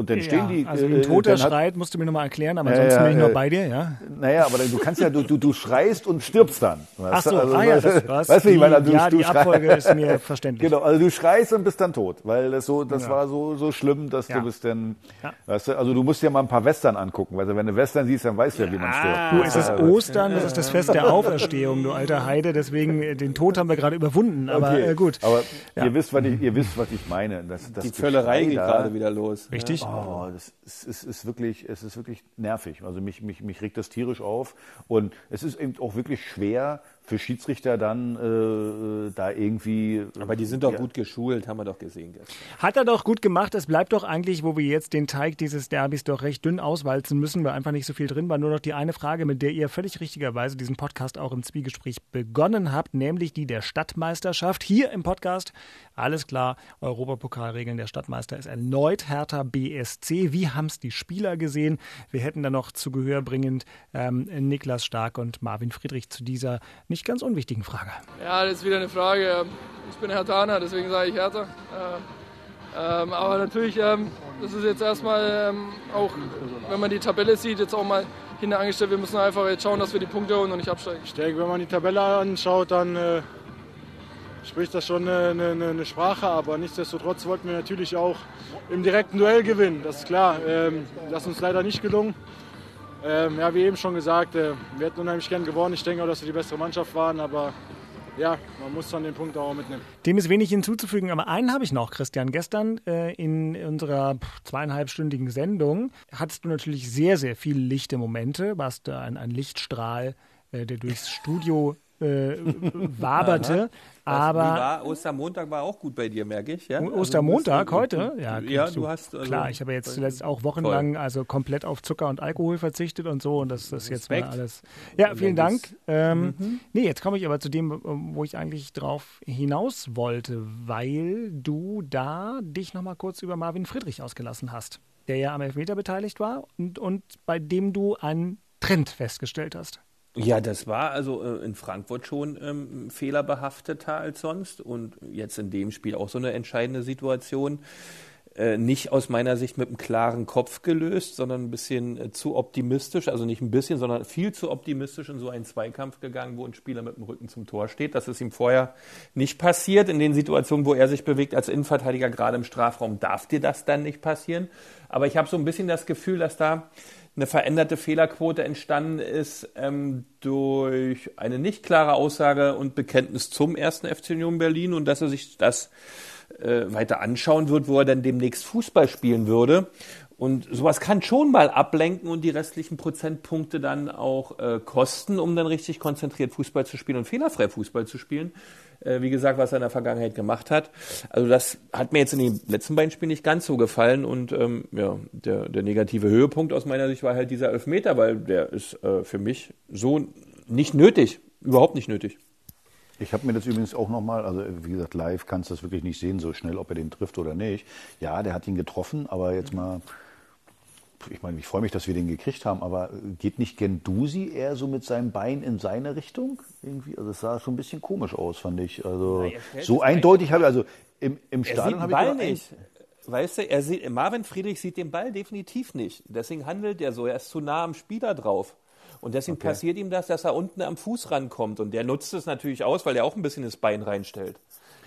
Und dann stehen die. Also ein äh, Toter schreit, musst du mir nochmal erklären, aber ansonsten ja, bin ich noch bei dir, ja? Naja, aber du kannst ja, du, du, du schreist und stirbst dann. Ach so, also, ah ja, das, [laughs] was, weißt du, ich meine, also, ja, du, die Abfolge ist mir [laughs] verständlich. Genau, also du schreist und bist dann tot, weil das so, das ja. war so, so schlimm, dass du bist dann, weißt du, also du musst dir mal ein paar Western angucken, weil wenn du Western siehst, dann weißt du ja, wie man stirbt. Du, es ist Ostern, das ist das Fest der [laughs] Auferstehung, du alter Heide, deswegen, äh, den Tod haben wir gerade überwunden, aber okay. äh, gut. Aber ihr wisst, was ich, ihr wisst, was ich meine. Das, das die Völlerei geht gerade wieder los. Richtig? Oh, das es, es, ist wirklich, es ist wirklich nervig. Also mich, mich, mich regt das tierisch auf. Und es ist eben auch wirklich schwer, für Schiedsrichter dann äh, da irgendwie. Aber die sind doch ja. gut geschult, haben wir doch gesehen gestern. Hat er doch gut gemacht. Es bleibt doch eigentlich, wo wir jetzt den Teig dieses Derbys doch recht dünn auswalzen müssen, weil einfach nicht so viel drin war. Nur noch die eine Frage, mit der ihr völlig richtigerweise diesen Podcast auch im Zwiegespräch begonnen habt, nämlich die der Stadtmeisterschaft. Hier im Podcast, alles klar, Europapokalregeln. Der Stadtmeister ist erneut Hertha BSC. Wie haben es die Spieler gesehen? Wir hätten da noch zu Gehör bringend ähm, Niklas Stark und Marvin Friedrich zu dieser nicht nicht ganz unwichtigen Frage. Ja, das ist wieder eine Frage. Ich bin Hertaner, deswegen sage ich Hertha. Ähm, aber natürlich, ähm, das ist jetzt erstmal ähm, auch, wenn man die Tabelle sieht, jetzt auch mal hinter angestellt. Wir müssen einfach jetzt schauen, dass wir die Punkte holen und nicht absteigen. Ich denke, wenn man die Tabelle anschaut, dann äh, spricht das schon eine, eine, eine, Sprache. Aber nichtsdestotrotz wollten wir natürlich auch im direkten Duell gewinnen. Das ist klar. Ähm, das ist uns leider nicht gelungen. Ähm, ja, wie eben schon gesagt, äh, wir hätten unheimlich gern gewonnen. Ich denke auch, dass wir die bessere Mannschaft waren, aber ja, man muss dann den Punkt auch mitnehmen. Dem ist wenig hinzuzufügen, aber einen habe ich noch, Christian. Gestern äh, in unserer zweieinhalbstündigen Sendung hattest du natürlich sehr, sehr viele lichte Momente, warst ein, ein Lichtstrahl, äh, der durchs Studio äh, waberte. [laughs] aber war, Ostermontag war auch gut bei dir, merke ich. Ja? Ostermontag also, heute? Ja, ja du hast. Also, klar, ich habe jetzt zuletzt auch wochenlang toll. also komplett auf Zucker und Alkohol verzichtet und so und das ist jetzt mal alles. Ja, vielen Dank. Ähm, mhm. Nee, jetzt komme ich aber zu dem, wo ich eigentlich drauf hinaus wollte, weil du da dich nochmal kurz über Marvin Friedrich ausgelassen hast der ja am Elfmeter beteiligt war und, und bei dem du einen Trend festgestellt hast. Ja, das war also äh, in Frankfurt schon ähm, fehlerbehafteter als sonst und jetzt in dem Spiel auch so eine entscheidende Situation. Äh, nicht aus meiner Sicht mit einem klaren Kopf gelöst, sondern ein bisschen äh, zu optimistisch, also nicht ein bisschen, sondern viel zu optimistisch in so einen Zweikampf gegangen, wo ein Spieler mit dem Rücken zum Tor steht. Das ist ihm vorher nicht passiert. In den Situationen, wo er sich bewegt als Innenverteidiger, gerade im Strafraum, darf dir das dann nicht passieren. Aber ich habe so ein bisschen das Gefühl, dass da eine veränderte Fehlerquote entstanden ist ähm, durch eine nicht klare Aussage und Bekenntnis zum ersten FC Union Berlin und dass er sich das äh, weiter anschauen wird, wo er dann demnächst Fußball spielen würde. Und sowas kann schon mal ablenken und die restlichen Prozentpunkte dann auch äh, kosten, um dann richtig konzentriert Fußball zu spielen und fehlerfrei Fußball zu spielen. Äh, wie gesagt, was er in der Vergangenheit gemacht hat. Also das hat mir jetzt in den letzten beiden Spielen nicht ganz so gefallen. Und ähm, ja, der, der negative Höhepunkt aus meiner Sicht war halt dieser Elfmeter, weil der ist äh, für mich so nicht nötig, überhaupt nicht nötig. Ich habe mir das übrigens auch nochmal, also wie gesagt, live kannst du das wirklich nicht sehen, so schnell, ob er den trifft oder nicht. Ja, der hat ihn getroffen, aber jetzt mal, ich meine, ich freue mich, dass wir den gekriegt haben, aber geht nicht Gendusi eher so mit seinem Bein in seine Richtung? Irgendwie, also es sah schon ein bisschen komisch aus, fand ich. Also Na, so eindeutig habe ich, also im, im Stadion habe ich Ball nicht. Weißt du, er sieht, Marvin Friedrich sieht den Ball definitiv nicht. Deswegen handelt er so. Er ist zu nah am Spieler drauf. Und deswegen okay. passiert ihm das, dass er unten am Fuß rankommt. Und der nutzt es natürlich aus, weil er auch ein bisschen das Bein reinstellt.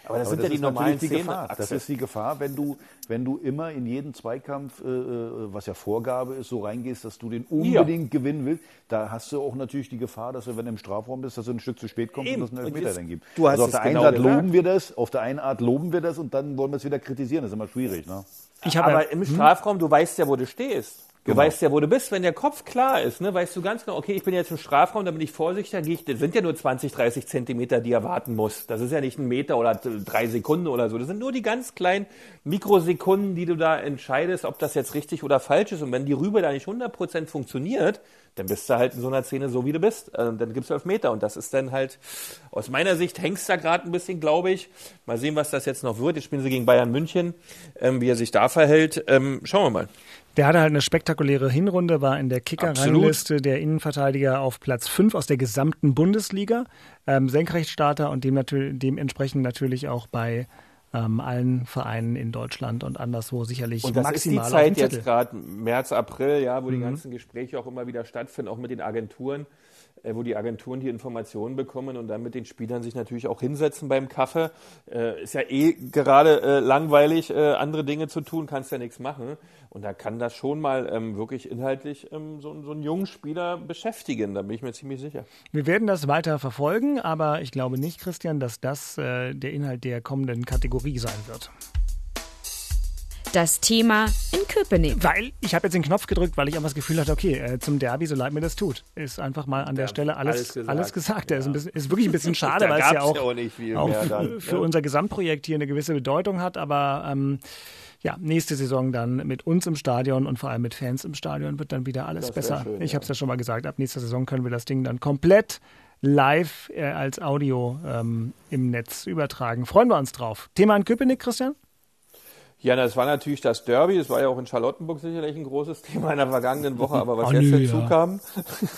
Aber das Aber sind das ja die normalen die Szenen. Gefahr. Das ist die Gefahr, wenn du, wenn du immer in jeden Zweikampf, äh, was ja Vorgabe ist, so reingehst, dass du den unbedingt ja. gewinnen willst. Da hast du auch natürlich die Gefahr, dass du, wenn du im Strafraum bist, dass du ein Stück zu spät kommst Eben. und es einen Elfmeter dann gibt. Du hast also auf der einen genau Art gesagt. loben wir das, auf der einen Art loben wir das und dann wollen wir es wieder kritisieren. Das ist immer schwierig. Ne? Ich Aber ja, im Strafraum, du weißt ja, wo du stehst. Du Genau. weißt ja, wo du bist. Wenn der Kopf klar ist, ne, weißt du ganz genau, okay, ich bin jetzt im Strafraum, da bin ich vorsichtig, da gehe ich, das sind ja nur 20, 30 Zentimeter, die er warten muss. Das ist ja nicht ein Meter oder drei Sekunden oder so. Das sind nur die ganz kleinen Mikrosekunden, die du da entscheidest, ob das jetzt richtig oder falsch ist. Und wenn die Rübe da nicht 100% funktioniert, dann bist du halt in so einer Szene so, wie du bist. Ähm, dann gibt's elf Meter. Und das ist dann halt, aus meiner Sicht hängst da gerade ein bisschen, glaube ich. Mal sehen, was das jetzt noch wird. Jetzt spielen sie gegen Bayern München. Ähm, wie er sich da verhält, ähm, schauen wir mal. Der hatte halt eine spektakuläre Hinrunde, war in der Kicker-Rangliste der Innenverteidiger auf Platz 5 aus der gesamten Bundesliga. Ähm, Senkrechtstarter und dem natür dementsprechend natürlich auch bei ähm, allen Vereinen in Deutschland und anderswo sicherlich Und das maximal ist die Zeit jetzt gerade März, April, ja, wo die Mhm. ganzen Gespräche auch immer wieder stattfinden, auch mit den Agenturen, wo die Agenturen die Informationen bekommen und dann mit den Spielern sich natürlich auch hinsetzen beim Kaffee. Äh, ist ja eh gerade äh, langweilig, äh, andere Dinge zu tun, kannst ja nichts machen. Und da kann das schon mal ähm, wirklich inhaltlich ähm, so, so einen jungen Spieler beschäftigen, da bin ich mir ziemlich sicher. Wir werden das weiter verfolgen, aber ich glaube nicht, Christian, dass das äh, der Inhalt der kommenden Kategorie sein wird. Das Thema in Köpenick. Weil ich habe jetzt den Knopf gedrückt, weil ich einfach das Gefühl hatte, okay, äh, zum Derby, so leid mir das tut, ist einfach mal an der Stelle alles, alles alles gesagt. gesagt. Der ist, ein bisschen, ist wirklich ein bisschen [laughs] schade, weil es ja auch, ja auch nicht viel auch dann, für ja. unser Gesamtprojekt hier eine gewisse Bedeutung hat. Aber ähm, ja, nächste Saison dann mit uns im Stadion und vor allem mit Fans im Stadion wird dann wieder alles besser. schön, ich ja. habe es ja schon mal gesagt, ab nächster Saison können wir das Ding dann komplett live äh, als Audio ähm, im Netz übertragen. Freuen wir uns drauf. Thema in Köpenick, Christian? Ja, das war natürlich das Derby. Das war ja auch in Charlottenburg sicherlich ein großes [laughs] Thema in der vergangenen Woche. Aber was Oh, jetzt nö, hinzukam,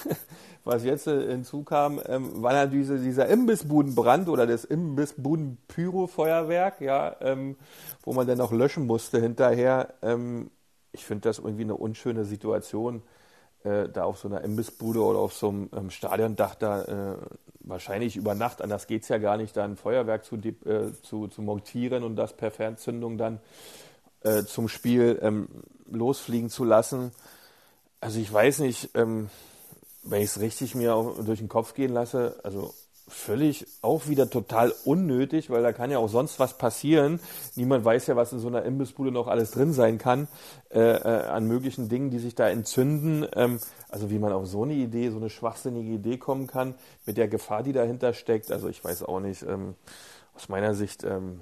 [laughs] was jetzt hinzukam, ähm, war natürlich diese, dieser Imbissbudenbrand oder das Imbissbuden-Pyro-Feuerwerk, ja, ähm, wo man dann auch löschen musste hinterher. Ähm, ich finde das irgendwie eine unschöne Situation, äh, da auf so einer Imbissbude oder auf so einem ähm, Stadiondach da äh, wahrscheinlich über Nacht, anders geht's ja gar nicht, da ein Feuerwerk zu, äh, zu, zu montieren und das per Fernzündung dann äh, zum Spiel ähm, losfliegen zu lassen. Also ich weiß nicht, ähm, wenn ich es richtig mir durch den Kopf gehen lasse, also völlig auch wieder total unnötig, weil da kann ja auch sonst was passieren. Niemand weiß ja, was in so einer Imbissbude noch alles drin sein kann, äh, äh, an möglichen Dingen, die sich da entzünden. Ähm, also wie man auf so eine Idee, so eine schwachsinnige Idee kommen kann, mit der Gefahr, die dahinter steckt. Also ich weiß auch nicht, ähm, aus meiner Sicht, ähm,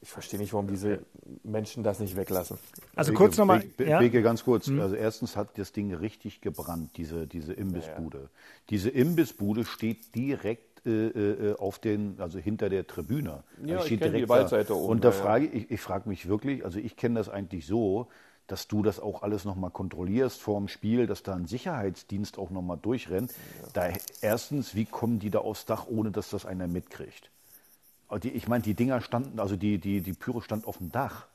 ich verstehe nicht, warum diese Menschen das nicht weglassen. Also Beke, kurz nochmal. Ja? Beke, ganz kurz. Mhm. Also erstens hat das Ding richtig gebrannt, diese, diese Imbissbude. Diese Imbissbude steht direkt äh, äh, auf den, also hinter der Tribüne. Ja, Also ich steht kenn die Waldseite oben, Und da ja, ja. frage ich, ich frage mich wirklich, also ich kenne das eigentlich so, dass du das auch alles nochmal kontrollierst vor dem Spiel, dass da ein Sicherheitsdienst auch nochmal durchrennt. Da, erstens, wie kommen die da aufs Dach, ohne dass das einer mitkriegt? Die, ich meine, die Dinger standen, also die, die, die Pyro stand auf dem Dach.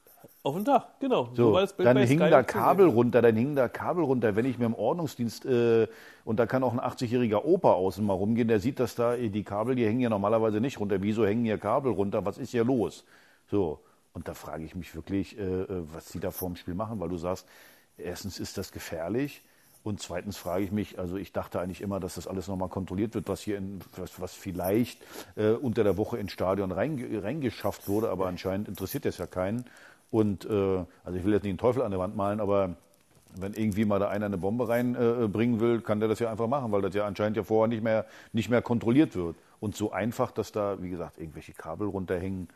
Auf dem Dach, genau. So, Bild dann Sky da Kabel sehen. runter, dann hingen da Kabel runter. Wenn ich mir im Ordnungsdienst, äh, und da kann auch ein 80-jähriger Opa außen mal rumgehen, der sieht, dass da äh, die Kabel, die hängen ja normalerweise nicht runter. Wieso hängen hier Kabel runter? Was ist hier los? So, und da frage ich mich wirklich, äh, äh, was die da vor dem Spiel machen, weil du sagst, erstens ist das gefährlich. Und zweitens frage ich mich, also ich dachte eigentlich immer, dass das alles nochmal kontrolliert wird, was hier in, was, was vielleicht äh, unter der Woche ins Stadion reinge- reingeschafft wurde, aber anscheinend interessiert das ja keinen. Und äh, also ich will jetzt nicht den Teufel an der Wand malen, aber wenn irgendwie mal da einer eine Bombe reinbringen äh, bringen will, kann der das ja einfach machen, weil das ja anscheinend ja vorher nicht mehr, nicht mehr kontrolliert wird. Und so einfach, dass da, wie gesagt, irgendwelche Kabel runterhängen,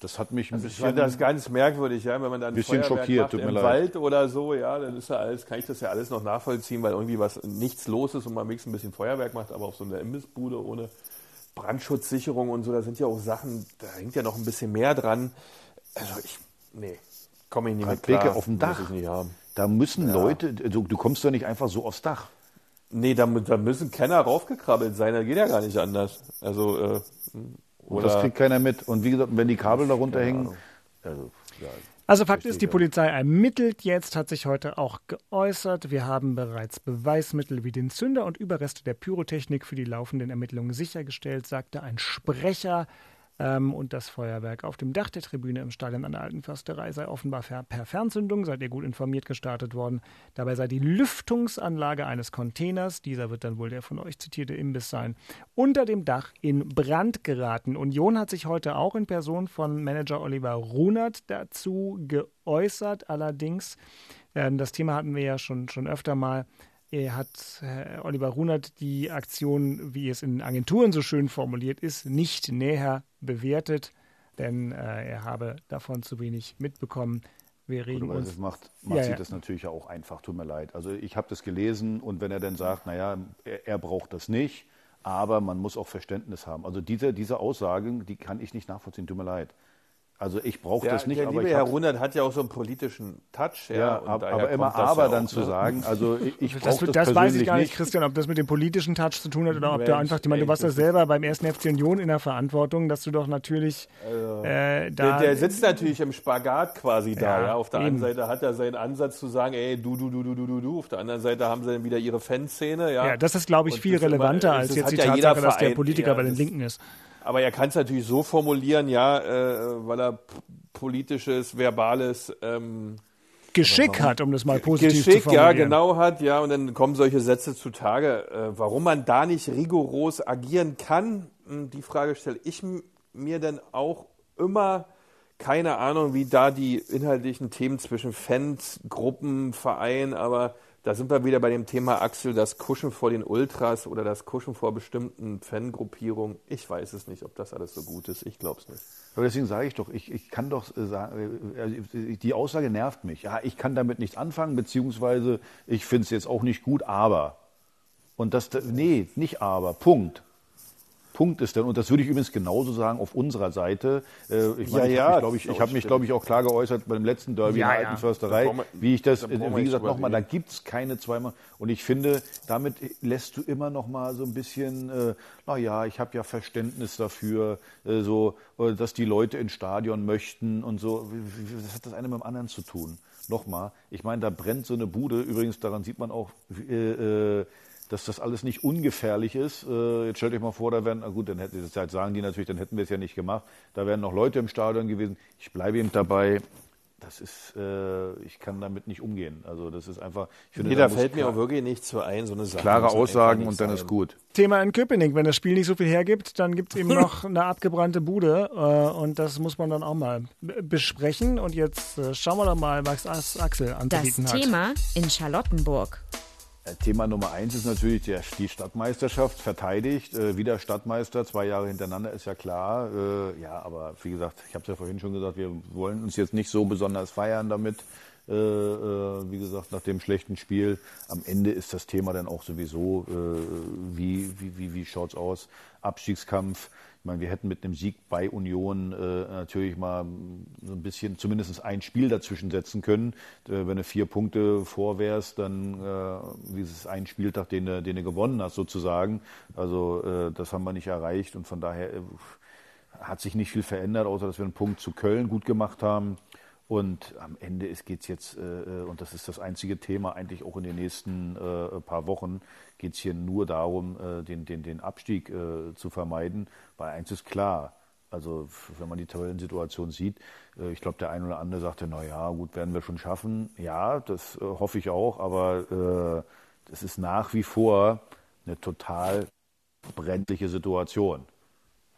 das hat mich ein Also ich bisschen... fand das ganz merkwürdig, ja, wenn man dann ein Bisschen Feuerwerk schockiert, macht tut mir im leid. Wald oder so, ja, dann ist ja alles, kann ich das ja alles noch nachvollziehen, weil irgendwie was nichts los ist und man wenigstens ein bisschen Feuerwerk macht, aber auf so einer Imbissbude ohne Brandschutzsicherung und so, da sind ja auch Sachen, da hängt ja noch ein bisschen mehr dran. Also ich, nee, komme ich nicht mit Blicke klar. auf dem Muss Dach. ich nicht haben. Da müssen Leute, du, du kommst doch nicht einfach so aufs Dach. Nee, da, da müssen Kenner raufgekrabbelt sein, das geht ja gar nicht anders. Also, äh, Und das kriegt keiner mit. Und wie gesagt, wenn die Kabel da runterhängen, also, ja, Also Fakt ist, die Polizei ermittelt jetzt, hat sich heute auch geäußert. Wir haben bereits Beweismittel wie den Zünder und Überreste der Pyrotechnik für die laufenden Ermittlungen sichergestellt, sagte ein Sprecher. Ähm, und das Feuerwerk auf dem Dach der Tribüne im Stadion an der Alten Försterei sei offenbar per Fernzündung, seid ihr gut informiert, gestartet worden. Dabei sei die Lüftungsanlage eines Containers, dieser wird dann wohl der von euch zitierte Imbiss sein, unter dem Dach in Brand geraten. Union hat sich heute auch in Person von Manager Oliver Runert dazu geäußert. Allerdings, ähm, das Thema hatten wir ja schon, schon öfter mal. Er hat äh, Oliver Runert die Aktion, wie es in Agenturen so schön formuliert ist, nicht näher bewertet, denn äh, er habe davon zu wenig mitbekommen. Wir regen Gut, uns. das macht, macht Ja, sich ja. das natürlich auch einfach, tut mir leid. Also ich habe das gelesen und wenn er dann sagt, naja, er, er braucht das nicht, aber man muss auch Verständnis haben. Also diese, diese Aussagen, die kann ich nicht nachvollziehen, tut mir leid. Also ich brauche das nicht, der aber liebe ich Herr Runert hat ja auch so einen politischen Touch. Ja, ja, ab- aber immer das aber ja dann auch, zu ne? sagen, also ich, ich Das, brauche das, das, weiß persönlich ich gar nicht. Christian, ob das mit dem politischen Touch zu tun hat oder ob Mensch, du einfach, ich meine, du warst ja das selber beim ersten FC Union in der Verantwortung, dass du doch natürlich äh, da. Der, der sitzt natürlich im Spagat quasi da. Ja, Ja, Auf der eben. einen Seite hat er seinen Ansatz zu sagen, ey, du, du, du, du, du, du, du. Auf der anderen Seite haben sie dann wieder ihre Fanszene. Ja, ja, das ist, glaube ich, Und viel das immer- relevanter das als jetzt die ja Tatsache, jeder dass der. Politiker Ja, bei den das- Linken ist. Aber er kann es natürlich so formulieren, ja, äh, weil er politisches, verbales ähm, Geschick hat, um das mal positiv Geschick, zu ja, formulieren. genau hat, ja, und dann kommen solche Sätze zutage. Äh, warum man da nicht rigoros agieren kann, mh, die Frage stelle ich mir dann auch immer. Keine Ahnung, wie da die inhaltlichen Themen zwischen Fans, Gruppen, Verein, aber da sind wir wieder bei dem Thema Axel, das Kuschen vor den Ultras oder das Kuschen vor bestimmten Fangruppierungen. Ich weiß es nicht, ob das alles so gut ist. Ich glaube es nicht. Aber deswegen sage ich doch, ich, ich kann doch äh, sagen, äh, also die Aussage nervt mich. Ja, ich kann damit nichts anfangen, beziehungsweise ich finde es jetzt auch nicht gut, aber. Und das, nee, nicht aber, Punkt. Punkt ist dann, und das würde ich übrigens genauso sagen auf unserer Seite. Äh, ich meine, Ja, ich habe ja, mich, glaube ich, ich hab mich, glaube ich, auch klar geäußert beim letzten Derby Ja, in der ja. alten Försterei, Da brauchen wir- wie ich das, da äh, wie gesagt, nochmal, da reden. gibt es keine zweimal. Und ich finde, damit lässt du immer noch mal so ein bisschen, äh, naja, ich habe ja Verständnis dafür, äh, so, äh, dass die Leute ins Stadion möchten und so. Was hat das eine mit dem anderen zu tun? Nochmal, ich meine, da brennt so eine Bude. Übrigens, daran sieht man auch, äh, äh, dass das alles nicht ungefährlich ist. Äh, jetzt stellt euch mal vor, da wären, na gut, dann hätte das sagen die natürlich, dann hätten wir es ja nicht gemacht. Da wären noch Leute im Stadion gewesen. Ich bleibe eben dabei. Das ist, äh, ich kann damit nicht umgehen. Also das ist einfach. Ich finde, Nee, da fällt mir auch wirklich nichts so ein, so eine Sache. klare Aussagen und dann sein. ist gut. Thema in Köpenick, wenn das Spiel nicht so viel hergibt, dann gibt es eben [laughs] noch eine abgebrannte Bude äh, und das muss man dann auch mal besprechen. Und jetzt äh, schauen wir doch mal, was As- Axel Das anzubieten hat. Thema in Charlottenburg. Äh, Thema Nummer eins ist natürlich der, die Stadtmeisterschaft verteidigt. Äh, wieder Stadtmeister, zwei Jahre hintereinander, ist ja klar. Äh, ja, aber wie gesagt, ich habe es ja vorhin schon gesagt, wir wollen uns jetzt nicht so besonders feiern damit. Äh, äh, wie gesagt, nach dem schlechten Spiel. Am Ende ist das Thema dann auch sowieso, äh, wie, wie, wie, wie schaut's aus? Abstiegskampf. Ich meine, wir hätten mit einem Sieg bei Union äh, natürlich mal so ein bisschen, zumindest ein Spiel dazwischen setzen können. Äh, wenn du vier Punkte vor wärst, dann äh, dieses ein Spieltag, den, du, den du gewonnen hast sozusagen. Also äh, das haben wir nicht erreicht und von daher äh, hat sich nicht viel verändert, außer dass wir einen Punkt zu Köln gut gemacht haben. Und am Ende geht es jetzt, äh, und das ist das einzige Thema eigentlich auch in den nächsten äh, paar Wochen, geht es hier nur darum, äh, den, den, den Abstieg äh, zu vermeiden. Weil eins ist klar, also wenn man die Tabellensituation sieht, äh, ich glaube, der eine oder andere sagte, na ja, gut, werden wir schon schaffen. Ja, das äh, hoffe ich auch, aber das ist nach wie vor eine total brenzliche Situation.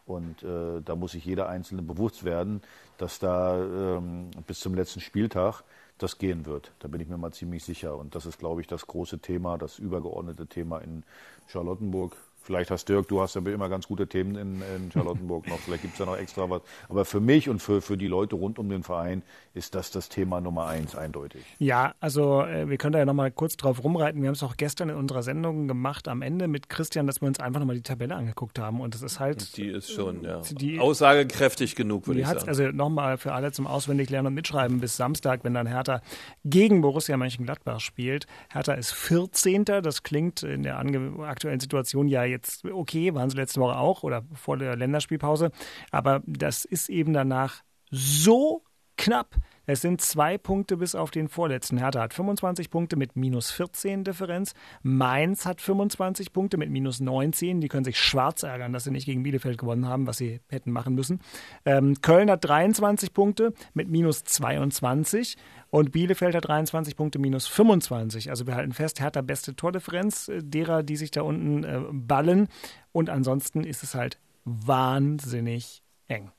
Und äh, da muss sich jeder Einzelne bewusst werden, dass da ähm, bis zum letzten Spieltag das gehen wird. Da bin ich mir mal ziemlich sicher. Und das ist, glaube ich, das große Thema, das übergeordnete Thema in Charlottenburg. Vielleicht hast Dirk, du hast ja immer ganz gute Themen in, in Charlottenburg noch. Vielleicht gibt es da noch extra was. Aber für mich und für, für die Leute rund um den Verein ist das das Thema Nummer eins eindeutig. Ja, also äh, wir können da ja noch mal kurz drauf rumreiten. Wir haben es auch gestern in unserer Sendung gemacht am Ende mit Christian, dass wir uns einfach noch mal die Tabelle angeguckt haben. Und das ist halt. Die ist schon ja, die, aussagekräftig genug, würde ich sagen. Also nochmal für alle zum Auswendiglernen und Mitschreiben bis Samstag, wenn dann Hertha gegen Borussia Mönchengladbach spielt. Hertha ist 14. Das klingt in der aktuellen Situation ja jetzt jetzt okay, waren sie letzte Woche auch oder vor der Länderspielpause. Aber das ist eben danach so knapp. Es sind zwei Punkte bis auf den vorletzten. Hertha hat 25 Punkte mit minus 14 Differenz. Mainz hat 25 Punkte mit minus 19. Die können sich schwarz ärgern, dass sie nicht gegen Bielefeld gewonnen haben, was sie hätten machen müssen. Ähm, Köln hat 23 Punkte mit minus 22. Und Bielefeld hat 23 Punkte minus 25. Also wir halten fest, Hertha beste Tordifferenz äh, derer, die sich da unten äh, ballen. Und ansonsten ist es halt wahnsinnig eng.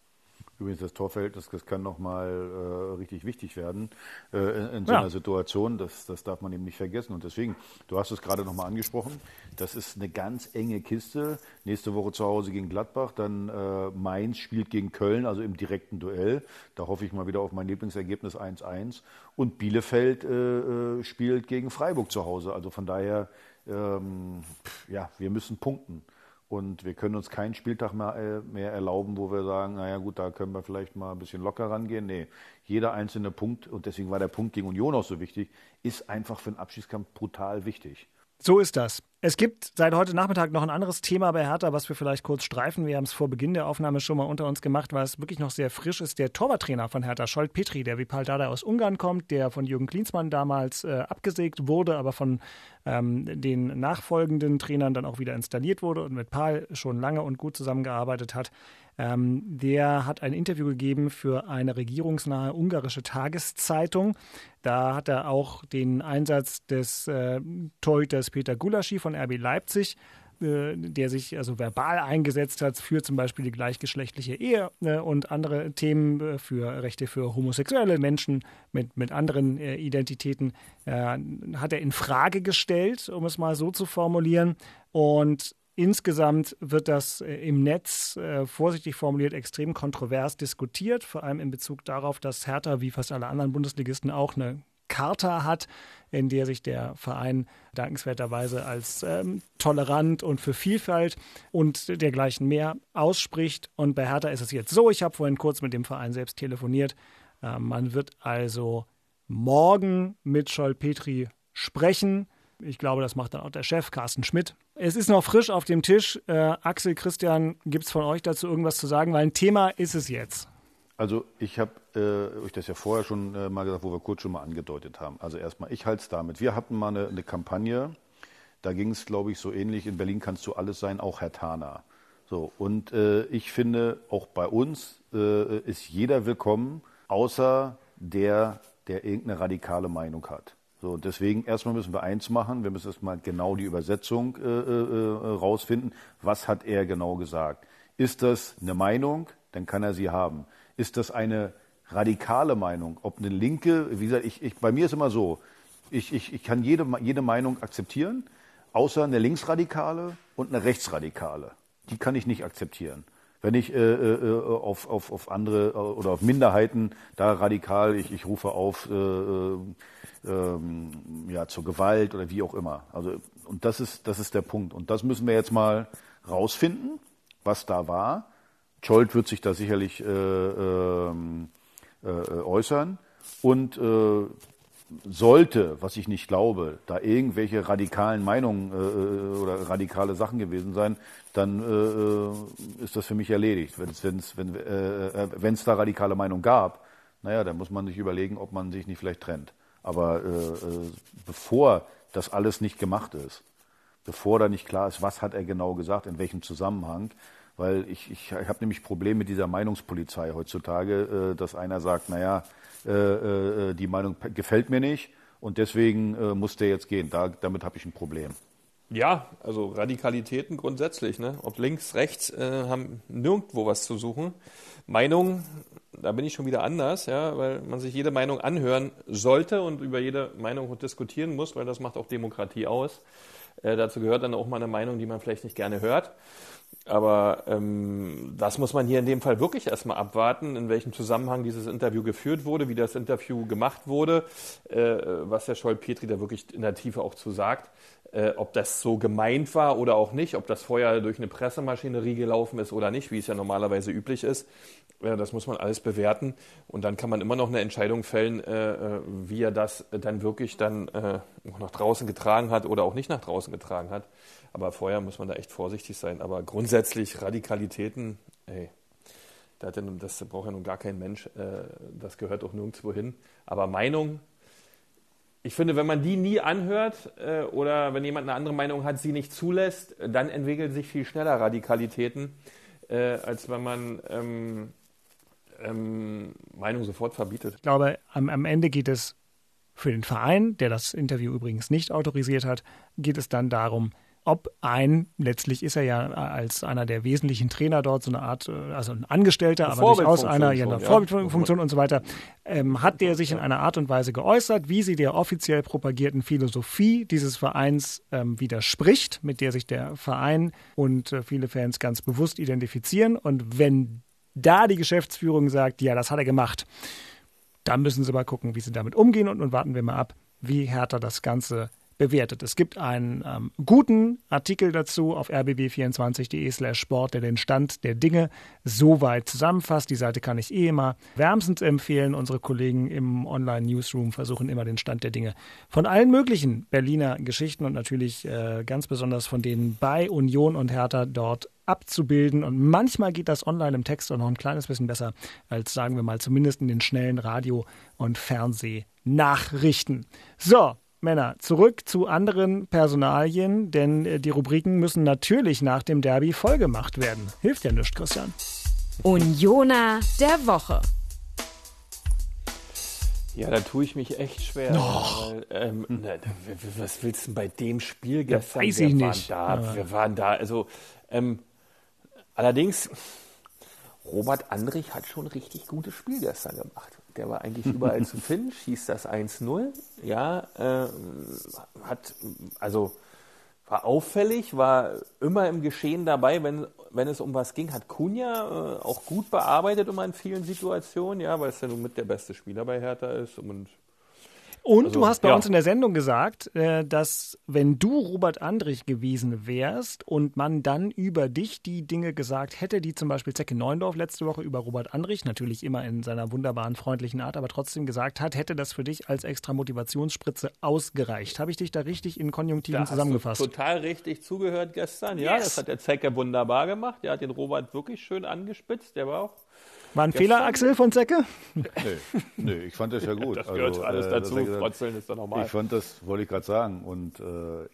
Übrigens, das Torverhältnis, das kann nochmal äh, richtig wichtig werden äh, in, in, so ja. einer Situation. Das, das darf man eben nicht vergessen. Und deswegen, du hast es gerade nochmal angesprochen, das ist eine ganz enge Kiste. Nächste Woche zu Hause gegen Gladbach, dann äh, Mainz spielt gegen Köln, also im direkten Duell. Da hoffe ich mal wieder auf mein Lieblingsergebnis 1-1. Und Bielefeld äh, äh, spielt gegen Freiburg zu Hause. Also von daher, ähm, ja, wir müssen punkten. Und wir können uns keinen Spieltag mehr, äh, mehr erlauben, wo wir sagen, naja gut, da können wir vielleicht mal ein bisschen locker rangehen. Nee, jeder einzelne Punkt, und deswegen war der Punkt gegen Union auch so wichtig, ist einfach für den Abschiedskampf brutal wichtig. So ist das. Es gibt seit heute Nachmittag noch ein anderes Thema bei Hertha, was wir vielleicht kurz streifen. Wir haben es vor Beginn der Aufnahme schon mal unter uns gemacht, weil es wirklich noch sehr frisch ist. Der Torwarttrainer von Hertha, Scholt Petri, der wie Dada aus Ungarn kommt, der von Jürgen Klinsmann damals äh, abgesägt wurde, aber von ähm, den nachfolgenden Trainern dann auch wieder installiert wurde und mit Paul schon lange und gut zusammengearbeitet hat. Ähm, der hat ein Interview gegeben für eine regierungsnahe ungarische Tageszeitung. Da hat er auch den Einsatz des äh, Torhüters Peter Gulaschi von RB Leipzig äh, der sich also verbal eingesetzt hat für zum Beispiel die gleichgeschlechtliche Ehe äh, und andere Themen äh, für Rechte für homosexuelle Menschen mit, mit anderen Identitäten, hat er in Frage gestellt, um es mal so zu formulieren. Und Insgesamt wird das äh, im Netz, äh, vorsichtig formuliert, extrem kontrovers diskutiert, vor allem in Bezug darauf, dass Hertha wie fast alle anderen Bundesligisten auch eine Charta hat, in der sich der Verein dankenswerterweise als ähm, tolerant und für Vielfalt und dergleichen mehr ausspricht. Und bei Hertha ist es jetzt so, ich habe vorhin kurz mit dem Verein selbst telefoniert, äh, man wird also morgen mit Scholl Petri sprechen. Ich glaube, das macht dann auch der Chef, Carsten Schmidt. Es ist noch frisch auf dem Tisch. Äh, Axel, Christian, gibt es von euch dazu irgendwas zu sagen? Weil ein Thema ist es jetzt. Also ich habe äh, euch das ja vorher schon äh, mal gesagt, wo wir kurz schon mal angedeutet haben. Also erstmal, ich halte es damit. Wir hatten mal eine, eine Kampagne, da ging es, glaube ich, so ähnlich. In Berlin kannst du alles sein, auch Herr Tana. So, und äh, ich finde, auch bei uns äh, ist jeder willkommen, außer der, der irgendeine radikale Meinung hat. So, deswegen erstmal müssen wir eins machen, wir müssen erstmal genau die Übersetzung äh, äh, äh, rausfinden. Was hat er genau gesagt? Ist das eine Meinung? Dann kann er sie haben. Ist das eine radikale Meinung? Ob eine linke, wie gesagt, ich, ich, bei mir ist immer so, ich, ich, ich kann jede, jede Meinung akzeptieren, außer eine linksradikale und eine rechtsradikale. Die kann ich nicht akzeptieren. Wenn ich äh, äh, auf, auf, auf andere oder auf Minderheiten da radikal, ich, ich rufe auf, äh, äh, ähm, ja, zur Gewalt oder wie auch immer. Also, und das ist, das ist der Punkt. Und das müssen wir jetzt mal rausfinden, was da war. Scholt wird sich da sicherlich äh, ähm, äh, äußern und äh, sollte, was ich nicht glaube, da irgendwelche radikalen Meinungen äh, oder radikale Sachen gewesen sein, dann äh, ist das für mich erledigt. Wenn's, wenn's, wenn es äh, da radikale Meinungen gab, naja, dann muss man sich überlegen, ob man sich nicht vielleicht trennt. Aber äh, äh, bevor das alles nicht gemacht ist, bevor da nicht klar ist, was hat er genau gesagt, in welchem Zusammenhang, weil ich, ich, ich habe nämlich Probleme mit dieser Meinungspolizei heutzutage, äh, dass einer sagt, naja, äh, äh, die Meinung gefällt mir nicht und deswegen äh, muss der jetzt gehen. Da, damit habe ich ein Problem. Ja, also Radikalitäten grundsätzlich, ne? ob links, rechts, äh, haben nirgendwo was zu suchen. Meinung, da bin ich schon wieder anders, ja, weil man sich jede Meinung anhören sollte und über jede Meinung diskutieren muss, weil das macht auch Demokratie aus. Äh, dazu gehört dann auch mal eine Meinung, die man vielleicht nicht gerne hört. Aber ähm, das muss man hier in dem Fall wirklich erstmal abwarten, in welchem Zusammenhang dieses Interview geführt wurde, wie das Interview gemacht wurde, äh, was der Scholl-Petri da wirklich in der Tiefe auch zu sagt. Äh, ob das so gemeint war oder auch nicht, ob das vorher durch eine Pressemaschinerie gelaufen ist oder nicht, wie es ja normalerweise üblich ist. Äh, das muss man alles bewerten und dann kann man immer noch eine Entscheidung fällen, äh, äh wie er das dann wirklich dann äh, nach draußen getragen hat oder auch nicht nach draußen getragen hat. Aber vorher muss man da echt vorsichtig sein. Aber grundsätzlich Radikalitäten, ey, das braucht ja nun gar kein Mensch. Äh, das gehört auch nirgendwo hin. Aber Meinung, ich finde, wenn man die nie anhört äh, oder wenn jemand eine andere Meinung hat, sie nicht zulässt, dann entwickeln sich viel schneller Radikalitäten, äh, als wenn man ähm, ähm, Meinung sofort verbietet. Ich glaube, am, am Ende geht es für den Verein, der das Interview übrigens nicht autorisiert hat, geht es dann darum, ob ein, letztlich ist er ja als einer der wesentlichen Trainer dort so eine Art, äh, also ein Angestellter, aber durchaus einer, ja, eine Vorbildfunktion und so weiter, ähm, hat der sich in einer Art und Weise geäußert, wie sie der offiziell propagierten Philosophie dieses Vereins ähm, widerspricht, mit der sich der Verein und äh, viele Fans ganz bewusst identifizieren. Und wenn da die Geschäftsführung sagt, ja, das hat er gemacht, dann müssen sie mal gucken, wie sie damit umgehen und nun warten wir mal ab, wie härter das Ganze bewertet. Es gibt einen ähm, guten Artikel dazu auf rbb24.de slash sport, der den Stand der Dinge soweit zusammenfasst. Die Seite kann ich eh immer wärmstens empfehlen. Unsere Kollegen im Online-Newsroom versuchen immer den Stand der Dinge von allen möglichen Berliner Geschichten und natürlich äh, ganz besonders von denen bei Union und Hertha dort abzubilden. Und manchmal geht das online im Text auch noch ein kleines bisschen besser als, sagen wir mal, zumindest in den schnellen Radio- und Fernsehnachrichten. So, Männer, zurück zu anderen Personalien, denn äh, die Rubriken müssen natürlich nach dem Derby vollgemacht werden. Hilft ja nichts, Christian. Unioner der Woche. Ja, da tue ich mich echt schwer. Oh. Weil, ähm, na, was willst du denn bei dem Spiel gestern? Ja, weiß wir ich nicht. Da, ja. Wir waren da. Also, ähm, allerdings, Robert Andrich hat schon ein richtig gutes Spiel gestern gemacht. Der war eigentlich überall zu [laughs] finden, schießt das 1-0. Ja, äh, hat, also war auffällig, war immer im Geschehen dabei, wenn, wenn es um was ging, hat Kunja äh, auch gut bearbeitet immer in vielen Situationen, ja, weil es ja nun mit der beste Spieler bei Hertha ist und und also, du hast bei ja. uns in der Sendung gesagt, äh, dass wenn du Robert Andrich gewesen wärst und man dann über dich die Dinge gesagt hätte, die zum Beispiel Zecke Neundorf letzte Woche über Robert Andrich, natürlich immer in seiner wunderbaren, freundlichen Art, aber trotzdem gesagt hat, hätte das für dich als extra Motivationsspritze ausgereicht. Habe ich dich da richtig in Konjunktiven da zusammengefasst? Hast du total richtig zugehört gestern, ja. Yes. Das hat der Zecke wunderbar gemacht. Der hat den Robert wirklich schön angespitzt. Der war auch war ein Fehler, Axel von Zecke? Nee, nee, ich fand das ja [laughs] gut. Das gehört also, alles äh, dazu. Gesagt, Frotzeln ist doch normal. Ich fand das, wollte ich gerade sagen. Und äh,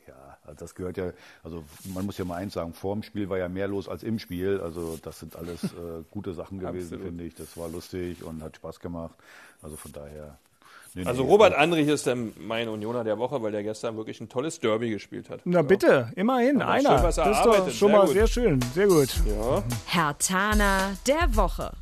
ja, also das gehört ja, also man muss ja mal eins sagen, vor dem Spiel war ja mehr los als im Spiel. Also das sind alles äh, [laughs] gute Sachen gewesen, finde ich. Das war lustig und hat Spaß gemacht. Also von daher. Nee, also nee, Robert Andrich ist der mein Unioner der Woche, weil der gestern wirklich ein tolles Derby gespielt hat. Na ja. bitte, immerhin, Aber einer. Schön, das ist doch schon sehr mal gut. sehr schön, sehr gut. Ja. Herr Tana der Woche.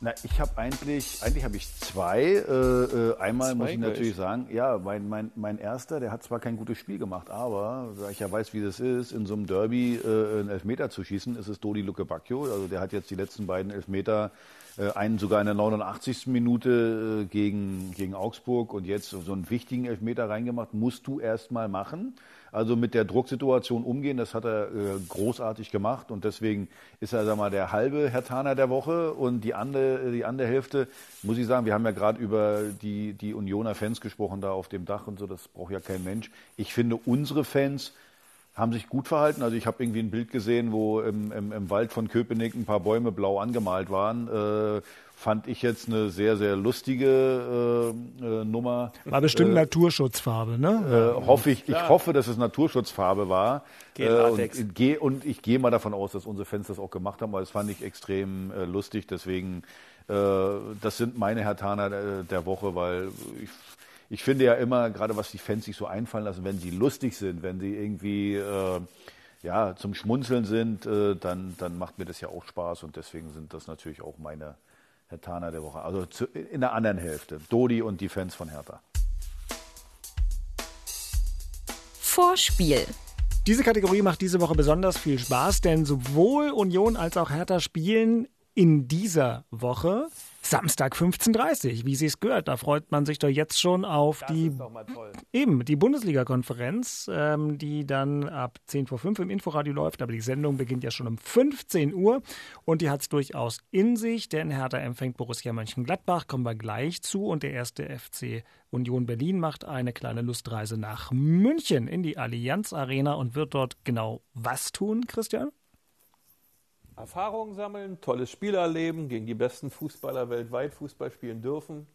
Na, ich habe eigentlich, eigentlich habe ich zwei. Äh, äh, einmal zwei muss ich natürlich sagen, ja, mein, mein, mein erster, der hat zwar kein gutes Spiel gemacht, aber da ich ja weiß, wie das ist, in so einem Derby äh, einen Elfmeter zu schießen, ist es Dodi Luke Bacchio. Also der hat jetzt die letzten beiden Elfmeter, äh, einen sogar in der 89. Minute äh, gegen, gegen Augsburg und jetzt so einen wichtigen Elfmeter reingemacht, musst du erst mal machen. Also mit der Drucksituation umgehen, das hat er äh, großartig gemacht und deswegen ist er, sag mal, der halbe Herr Taner der Woche und die andere, die andere Hälfte, muss ich sagen, wir haben ja gerade über die, die Unioner Fans gesprochen da auf dem Dach und so, das braucht ja kein Mensch. Ich finde, unsere Fans haben sich gut verhalten. Also ich habe irgendwie ein Bild gesehen, wo im, im, im, Wald von Köpenick ein paar Bäume blau angemalt waren. Äh, fand ich jetzt eine sehr, sehr lustige äh, äh, Nummer. War bestimmt äh, Naturschutzfarbe, ne? Äh, hoffe ich, ich hoffe, dass es Naturschutzfarbe war. Äh, und, geh, und ich gehe mal davon aus, dass unsere Fans das auch gemacht haben, weil das fand ich extrem äh, lustig. Deswegen, das sind meine Hertaner der, der Woche, weil ich ich finde ja immer, gerade was die Fans sich so einfallen lassen, wenn sie lustig sind, wenn sie irgendwie äh, ja, zum Schmunzeln sind, äh, dann, dann macht mir das ja auch Spaß und deswegen sind das natürlich auch meine Hertaner der Woche. Also zu, in der anderen Hälfte. Dodi und die Fans von Hertha. Vorspiel. Diese Kategorie macht diese Woche besonders viel Spaß, denn sowohl Union als auch Hertha spielen in dieser Woche Samstag 15.30 Uhr, wie sie es gehört. Da freut man sich doch jetzt schon auf das die eben die Bundesliga-Konferenz, ähm, die dann ab 10 vor 5 im Inforadio läuft. Aber die Sendung beginnt ja schon um 15 Uhr und die hat es durchaus in sich, denn Hertha empfängt Borussia Mönchengladbach, kommen wir gleich zu. Und der erste FC Union Berlin macht eine kleine Lustreise nach München in die Allianz Arena und wird dort genau was tun, Christian? Erfahrungen sammeln, tolles Spiel erleben, gegen die besten Fußballer weltweit Fußball spielen dürfen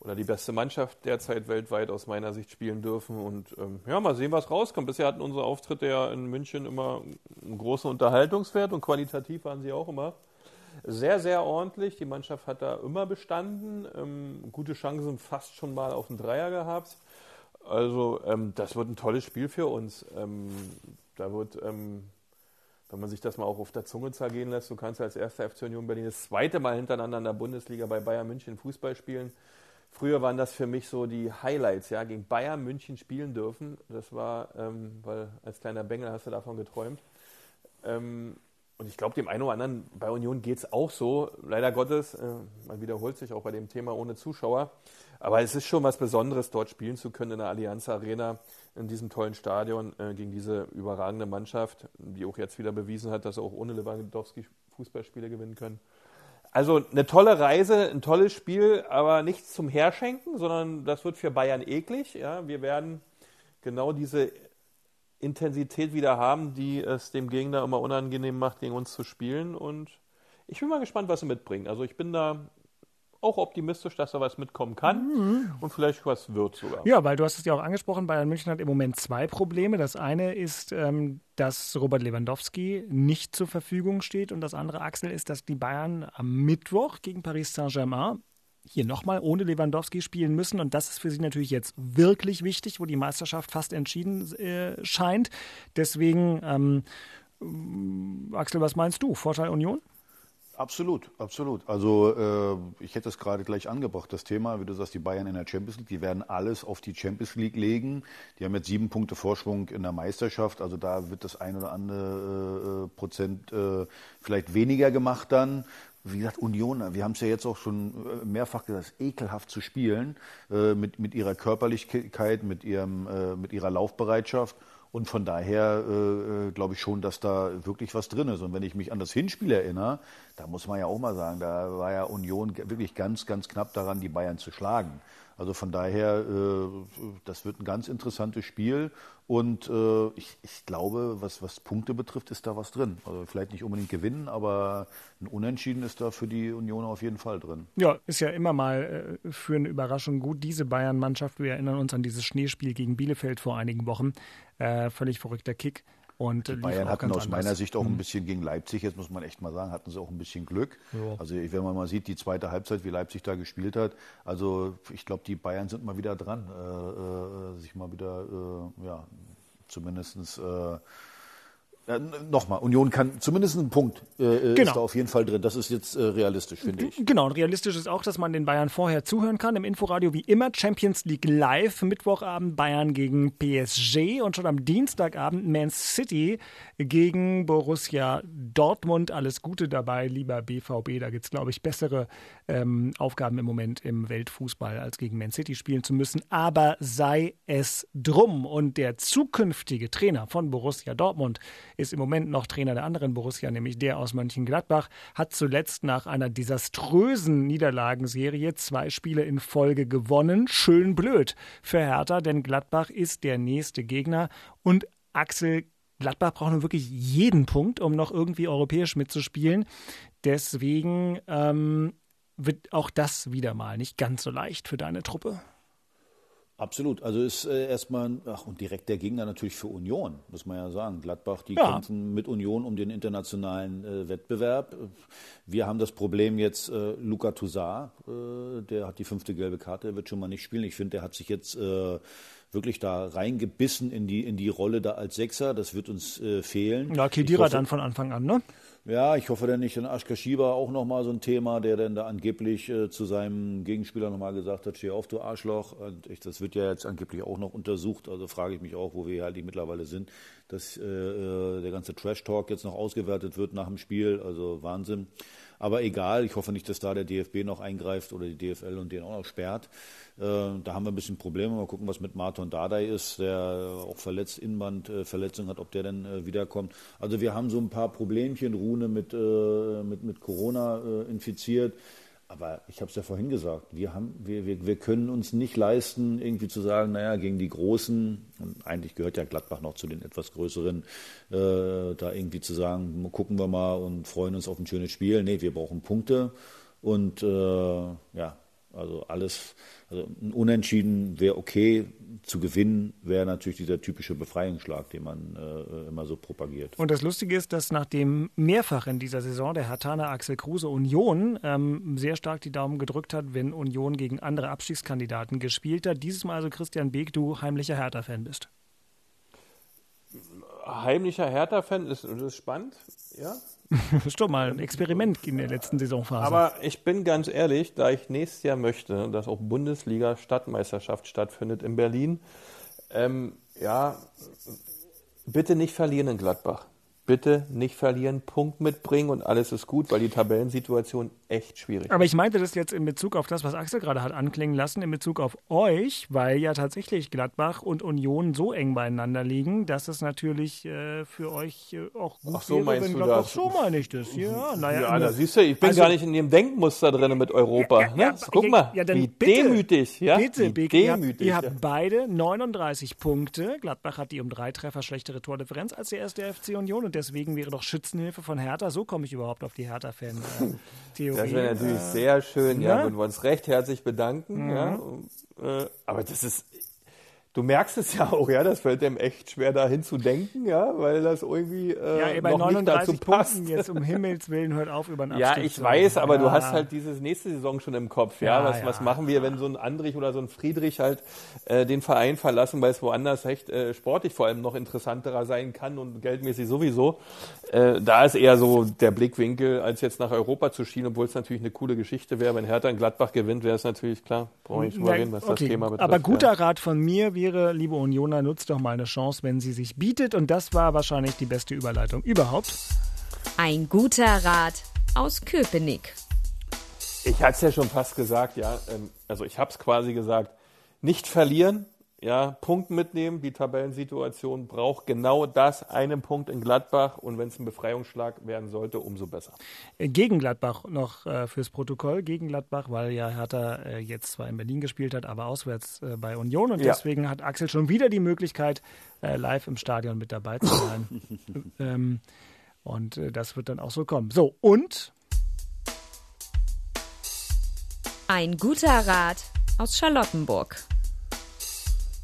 oder die beste Mannschaft derzeit weltweit aus meiner Sicht spielen dürfen. Und ähm, ja, mal sehen, was rauskommt. Bisher hatten unsere Auftritte ja in München immer einen großen Unterhaltungswert und qualitativ waren sie auch immer sehr, sehr ordentlich. Die Mannschaft hat da immer bestanden, ähm, gute Chancen fast schon mal auf den Dreier gehabt. Also ähm, das wird ein tolles Spiel für uns. Ähm, da wird ähm, wenn man sich das mal auch auf der Zunge zergehen lässt, du kannst als erster FC Union Berlin das zweite Mal hintereinander in der Bundesliga bei Bayern München Fußball spielen. Früher waren das für mich so die Highlights, ja, gegen Bayern München spielen dürfen. Das war, ähm, weil als kleiner Bengel hast du davon geträumt. Ähm, und ich glaube, dem einen oder anderen bei Union geht es auch so. Leider Gottes, äh, man wiederholt sich auch bei dem Thema ohne Zuschauer. Aber es ist schon was Besonderes, dort spielen zu können in der Allianz Arena in diesem tollen Stadion äh, gegen diese überragende Mannschaft, die auch jetzt wieder bewiesen hat, dass sie auch ohne Lewandowski Fußballspiele gewinnen können. Also eine tolle Reise, ein tolles Spiel, aber nichts zum Herschenken, sondern das wird für Bayern eklig. Ja, wir werden genau diese Intensität wieder haben, die es dem Gegner immer unangenehm macht, gegen uns zu spielen. Und ich bin mal gespannt, was sie mitbringen. Also ich bin da auch optimistisch, dass da was mitkommen kann mhm. und vielleicht was wird sogar. Ja, weil du hast es ja auch angesprochen, Bayern München hat im Moment zwei Probleme. Das eine ist, ähm, dass Robert Lewandowski nicht zur Verfügung steht und das andere, Axel, ist, dass die Bayern am Mittwoch gegen Paris Saint-Germain hier nochmal ohne Lewandowski spielen müssen. Und das ist für sie natürlich jetzt wirklich wichtig, wo die Meisterschaft fast entschieden äh, scheint. Deswegen, ähm, Axel, was meinst du? Vorteil Union? Absolut, absolut. Also äh, ich hätte es gerade gleich angebracht, das Thema, wie du sagst, die Bayern in der Champions League, die werden alles auf die Champions League legen. Die haben jetzt sieben Punkte Vorsprung in der Meisterschaft, also da wird das ein oder andere äh, Prozent äh, vielleicht weniger gemacht dann. Wie gesagt, Union, wir haben es ja jetzt auch schon äh, mehrfach gesagt, ekelhaft zu spielen äh, mit, mit ihrer Körperlichkeit, mit, ihrem, äh, mit ihrer Laufbereitschaft. Und von daher äh, äh, glaube ich schon, dass da wirklich was drin ist. Und wenn ich mich an das Hinspiel erinnere, da muss man ja auch mal sagen, da war ja Union wirklich ganz, ganz knapp daran, die Bayern zu schlagen. Also von daher, äh, das wird ein ganz interessantes Spiel. Und äh, ich, ich glaube, was, was Punkte betrifft, ist da was drin. Also vielleicht nicht unbedingt gewinnen, aber ein Unentschieden ist da für die Union auf jeden Fall drin. Ja, ist ja immer mal äh, für eine Überraschung gut. Diese Bayern-Mannschaft, wir erinnern uns an dieses Schneespiel gegen Bielefeld vor einigen Wochen. Völlig verrückter Kick. Und die Bayern hatten aus meiner Sicht auch ein mhm. bisschen gegen Leipzig, jetzt muss man echt mal sagen, hatten sie auch ein bisschen Glück. Ja. Also wenn man mal sieht, die zweite Halbzeit, wie Leipzig da gespielt hat, also ich glaube, die Bayern sind mal wieder dran, äh, äh, sich mal wieder, äh, ja, zumindest äh, Ja, Nochmal, Union kann zumindest einen Punkt äh, Genau. ist da auf jeden Fall drin. Das ist jetzt äh, realistisch, finde ich. Genau, und realistisch ist auch, dass man den Bayern vorher zuhören kann. Im Inforadio wie immer Champions League live, Mittwochabend Bayern gegen PSG und schon am Dienstagabend Man City gegen Borussia Dortmund. Alles Gute dabei, lieber BVB. Da gibt es, glaube ich, bessere ähm, Aufgaben im Moment im Weltfußball, als gegen Man City spielen zu müssen. Aber sei es drum. Und der zukünftige Trainer von Borussia Dortmund ist im Moment noch Trainer der anderen Borussia, nämlich der aus Mönchengladbach, hat zuletzt nach einer desaströsen Niederlagenserie zwei Spiele in Folge gewonnen. Schön blöd für Hertha, denn Gladbach ist der nächste Gegner und Axel Gladbach braucht nun wirklich jeden Punkt, um noch irgendwie europäisch mitzuspielen. Deswegen ähm, wird auch das wieder mal nicht ganz so leicht für deine Truppe. Absolut. Also ist äh, erstmal, ach, und direkt der Gegner natürlich für Union, muss man ja sagen. Gladbach, die Ja. kämpfen mit Union um den internationalen äh, Wettbewerb. Wir haben das Problem jetzt, äh, Luca Toussaint, äh, der hat die fünfte gelbe Karte, der wird schon mal nicht spielen. Ich finde, der hat sich jetzt äh, wirklich da reingebissen in die, in die Rolle da als Sechser. Das wird uns äh, fehlen. Ja, Ich Kedira hoffe- dann von Anfang an, ne? ja, ich hoffe dann nicht, dann Aschka Schieber auch nochmal so ein Thema, der dann da angeblich äh, zu seinem Gegenspieler nochmal gesagt hat, steh auf, du Arschloch. Und ich, das wird ja jetzt angeblich auch noch untersucht. Also frage ich mich auch, wo wir halt mittlerweile sind, dass äh, äh, der ganze Trash-Talk jetzt noch ausgewertet wird nach dem Spiel. Also Wahnsinn. Aber egal, ich hoffe nicht, dass da der DFB noch eingreift oder die DFL und den auch noch sperrt. Äh, da haben wir ein bisschen Probleme. Mal gucken, was mit Martin Dardai ist, der auch verletzt, Innenbandverletzung hat, ob der dann äh, wiederkommt. Also wir haben so ein paar Problemchen, Rune mit, äh, mit, mit Corona äh, infiziert. Aber ich habe es ja vorhin gesagt, wir, haben, wir, wir, wir können uns nicht leisten, irgendwie zu sagen, naja, gegen die Großen, und eigentlich gehört ja Gladbach noch zu den etwas größeren, äh, da irgendwie zu sagen, gucken wir mal und freuen uns auf ein schönes Spiel. Nee, wir brauchen Punkte. Und äh, ja, also alles, also ein Unentschieden wäre okay. Zu gewinnen wäre natürlich dieser typische Befreiungsschlag, den man äh, immer so propagiert. Und das Lustige ist, dass nachdem mehrfach in dieser Saison der Hertaner Axel Kruse Union ähm, sehr stark die Daumen gedrückt hat, wenn Union gegen andere Abstiegskandidaten gespielt hat, dieses Mal also Christian Beek, du heimlicher Hertha-Fan bist. Heimlicher Hertha-Fan ist, das ist spannend, ja. Das ist doch mal ein Experiment in der letzten Saisonphase. Aber ich bin ganz ehrlich, da ich nächstes Jahr möchte, dass auch Bundesliga Stadtmeisterschaft stattfindet in Berlin, ähm, ja, bitte nicht verlieren in Gladbach. Bitte nicht verlieren, Punkt mitbringen und alles ist gut, weil die Tabellensituation echt schwierig Aber ich meinte das jetzt in Bezug auf das, was Axel gerade hat anklingen lassen, in Bezug auf euch, weil ja tatsächlich Gladbach und Union so eng beieinander liegen, dass es natürlich äh, für euch äh, auch gut Ach so, wäre, meinst wenn Gladbach das? so meine ich das. Ja, naja, Ja, da der- siehst du, ich bin Also- gar nicht in dem Denkmuster drin mit Europa. Ja, ja, ne? Guck ja, mal, ja, dann wie bitte, demütig, ja? Bitte, wie ihr habt, demütig. ihr habt ja. beide 39 Punkte. Gladbach hat die um drei Treffer schlechtere Tordifferenz als der erste FC Union und deswegen wäre doch Schützenhilfe von Hertha. So komme ich überhaupt auf die Hertha-Fan-Theorie. Das wäre natürlich sehr schön, ja, ne? würden wir uns recht herzlich bedanken. Ja, äh, aber das ist, du merkst es ja auch, ja, das fällt dem echt schwer dahin zu denken, ja, weil das irgendwie äh, ja, ey, bei noch nicht dazu 39 passt. Punkten jetzt um Himmels Willen hört auf über einen Ja, Abstieg ich zu weiß, aber du Ja. hast halt diese nächste Saison schon im Kopf. Ja, Ja, was, ja. was machen wir, wenn so ein Andrich oder so ein Friedrich halt äh, den Verein verlassen, weil es woanders echt äh, sportlich vor allem noch interessanterer sein kann und geldmäßig sowieso. Äh, da ist eher so der Blickwinkel, als jetzt nach Europa zu schielen, obwohl es natürlich eine coole Geschichte wäre. Wenn Hertha in Gladbach gewinnt, wäre es natürlich klar. Brauche ich nicht reden, was okay, das Thema betrifft. Aber guter ja. Rat von mir wäre, liebe Unioner, nutzt doch mal eine Chance, wenn sie sich bietet. Und das war wahrscheinlich die beste Überleitung überhaupt. Ein guter Rat aus Köpenick. Ich hatte es ja schon fast gesagt, ja. Ähm, also ich habe es quasi gesagt. Nicht verlieren, ja, Punkt mitnehmen. Die Tabellensituation braucht genau das, einen Punkt in Gladbach. Und wenn es ein Befreiungsschlag werden sollte, umso besser. Gegen Gladbach noch äh, fürs Protokoll. Gegen Gladbach, weil ja Hertha äh, jetzt zwar in Berlin gespielt hat, aber auswärts äh, bei Union. Und Ja. deswegen hat Axel schon wieder die Möglichkeit, äh, live im Stadion mit dabei zu sein. [laughs] ähm, und äh, das wird dann auch so kommen. So, und Ein guter Rat aus Charlottenburg.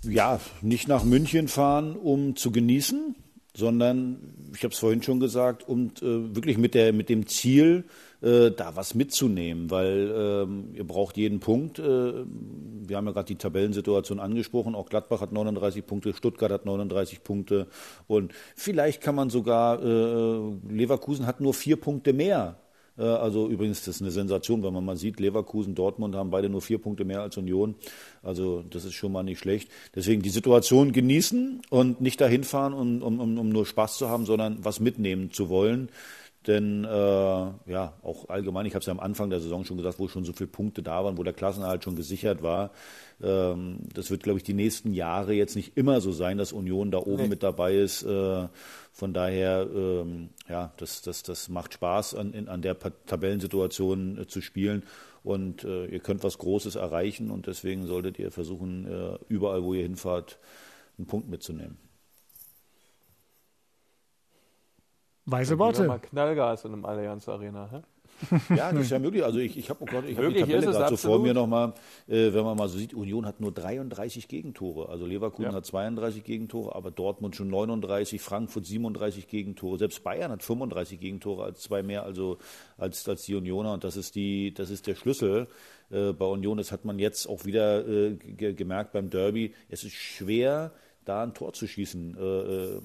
Ja, nicht nach München fahren, um zu genießen, sondern, ich habe es vorhin schon gesagt, und äh, wirklich mit, der, mit dem Ziel, äh, da was mitzunehmen, weil ähm, ihr braucht jeden Punkt. Äh, wir haben ja gerade die Tabellensituation angesprochen. Auch Gladbach hat 39 Punkte, Stuttgart hat 39 Punkte und vielleicht kann man sogar, äh, Leverkusen hat nur vier Punkte mehr äh, also übrigens, das ist eine Sensation, wenn man mal sieht, Leverkusen, Dortmund haben beide nur vier Punkte mehr als Union. Also das ist schon mal nicht schlecht. Deswegen die Situation genießen und nicht dahin fahren, um, um, um nur Spaß zu haben, sondern was mitnehmen zu wollen. Denn äh, ja, auch allgemein, ich habe es ja am Anfang der Saison schon gesagt, wo schon so viele Punkte da waren, wo der Klassenerhalt schon gesichert war. Ähm, das wird, glaube ich, die nächsten Jahre jetzt nicht immer so sein, dass Union da oben nee. mit dabei ist. Äh, von daher, ähm, ja, das, das, das macht Spaß, an, in, an der Tabellensituation äh, zu spielen. Und äh, ihr könnt was Großes erreichen und deswegen solltet ihr versuchen, äh, überall, wo ihr hinfahrt, einen Punkt mitzunehmen. Weise Worte. Mal Knallgas in einem Allianz Arena. Hä? [laughs] Ja, das ist ja möglich. Also ich, ich habe oh hab die Tabelle gerade so vor mir nochmal, äh, wenn man mal so sieht, Union hat nur 33 Gegentore. Also Leverkusen ja. hat 32 Gegentore, aber Dortmund schon 39, Frankfurt 37 Gegentore. Selbst Bayern hat 35 Gegentore, als zwei mehr also als, als die Unioner. Und das ist, die, das ist der Schlüssel äh, bei Union. Das hat man jetzt auch wieder äh, gemerkt beim Derby. Es ist schwer, da ein Tor zu schießen. Äh, äh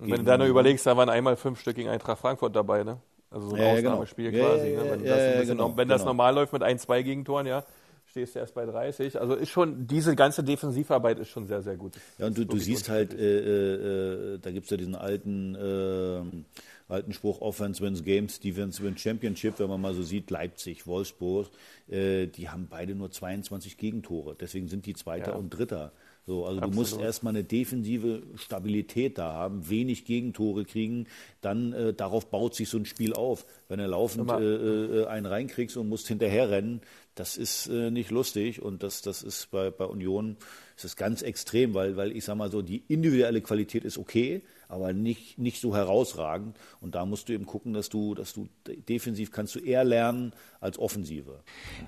wenn du dann überlegst, da waren einmal fünf Stück gegen Eintracht Frankfurt dabei, ne? Also so ein ja, Ausnahmespiel genau. quasi. Ja, ne? Wenn, ja, das, bisschen, genau, wenn das genau. normal läuft mit ein, zwei Gegentoren, ja, stehst du erst bei 30. Also ist schon, diese ganze Defensivarbeit ist schon sehr, sehr gut. Ja, und du, du siehst halt, äh, äh, äh, da gibt es ja diesen alten, äh, alten Spruch, Offense wins Games, Defense wins Championship, wenn man mal so sieht, Leipzig, Wolfsburg, äh, die haben beide nur 22 Gegentore. Deswegen sind die Zweiter ja. und Dritter. So, also Absolut. du musst erstmal eine defensive Stabilität da haben, wenig Gegentore kriegen, dann äh, darauf baut sich so ein Spiel auf. Wenn du laufend äh, äh, einen reinkriegst und musst hinterher rennen, das ist äh, nicht lustig und das, das ist bei, bei Union ist das ganz extrem, weil, weil ich sag mal so, die individuelle Qualität ist okay, aber nicht, nicht so herausragend. Und da musst du eben gucken, dass du, dass du defensiv kannst du eher lernen als Offensive.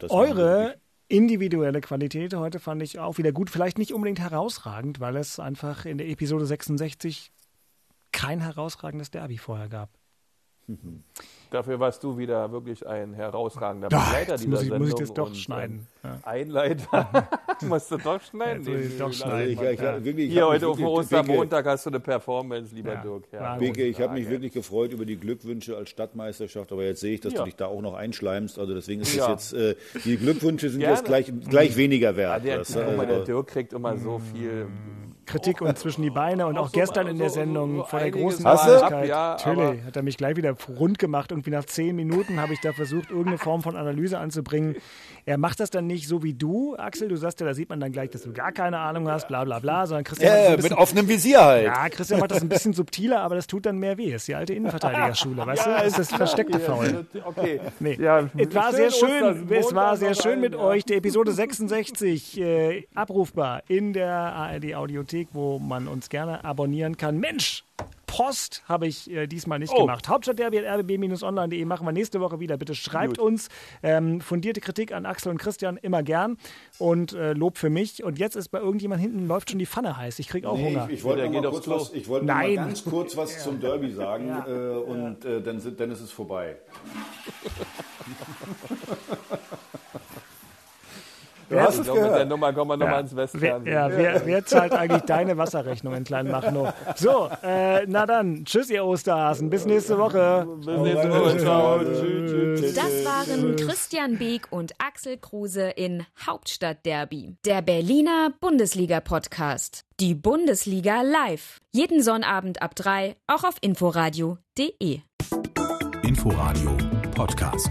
Eure individuelle Qualität heute fand ich auch wieder gut. Vielleicht nicht unbedingt herausragend, weil es einfach in der Episode 66 kein herausragendes Derby vorher gab. [laughs] Dafür warst du wieder wirklich ein herausragender Begleiter dieser muss ich, Sendung. Muss ich [laughs] das doch schneiden. Ja. Einleiter. musst du doch schneiden. Ja, ich doch schneiden. Ich, ich, ja. wirklich, Hier heute auf dem Ostermontag hast du eine Performance, lieber ja. Dirk. Ja. Beke, ich habe mich wirklich gefreut über die Glückwünsche als Stadtmeisterschaft, aber jetzt sehe ich, dass du dich da auch noch einschleimst. Also deswegen ist es jetzt, äh, die Glückwünsche sind jetzt gleich, gleich weniger wert. der, das, also, der Dirk kriegt immer so viel Kritik und zwischen die Beine und auch, gestern in der Sendung so, so vor der großen Öffentlichkeit. Natürlich hat er mich gleich wieder rund gemacht. Irgendwie nach zehn Minuten habe ich da versucht, irgendeine Form von Analyse anzubringen. Er macht das dann nicht so wie du, Axel. Du sagst ja, da sieht man dann gleich, dass du gar keine Ahnung hast, bla bla bla, sondern Christian. Ja, bisschen, mit offenem Visier halt. Ja, Christian macht das ein bisschen subtiler, aber das tut dann mehr weh. Das ist die alte Innenverteidigerschule, weißt ja, du? Das ist das versteckte Foul. Okay. Nee. Ja, es war sehr schön. Es war sehr schön mit euch. Die Episode 66 äh, abrufbar in der ARD Audiothek, wo man uns gerne abonnieren kann. Mensch, Post habe ich äh, diesmal nicht oh. gemacht. Hauptstadtderby at rbb-online.de machen wir nächste Woche wieder. Bitte schreibt Gut. uns ähm, fundierte Kritik an Axel und Christian immer gern und äh, Lob für mich. Und jetzt ist bei irgendjemand hinten läuft schon die Pfanne heiß. Ich kriege auch nee, Hunger. Ich, ich wollte ja, kurz was, ich wollte mal ganz kurz was ja. [laughs] zum Derby sagen ja. äh, und äh, dann, dann ist es vorbei. [laughs] Du hast es gehört. Mit der Nummer kommen wir nochmal ja. ins Westfernsehen. Wer, ja, wer, wer, zahlt eigentlich deine Wasserrechnung in Kleinmachnow? So, äh, na dann, tschüss ihr Osterhasen, bis nächste Woche. Bis nächste Woche, ciao. Das waren Christian Beek und Axel Kruse in Hauptstadt Derby, der Berliner Bundesliga-Podcast. Die Bundesliga live. Jeden Sonnabend ab drei, auch auf inforadio.de. Inforadio Podcast.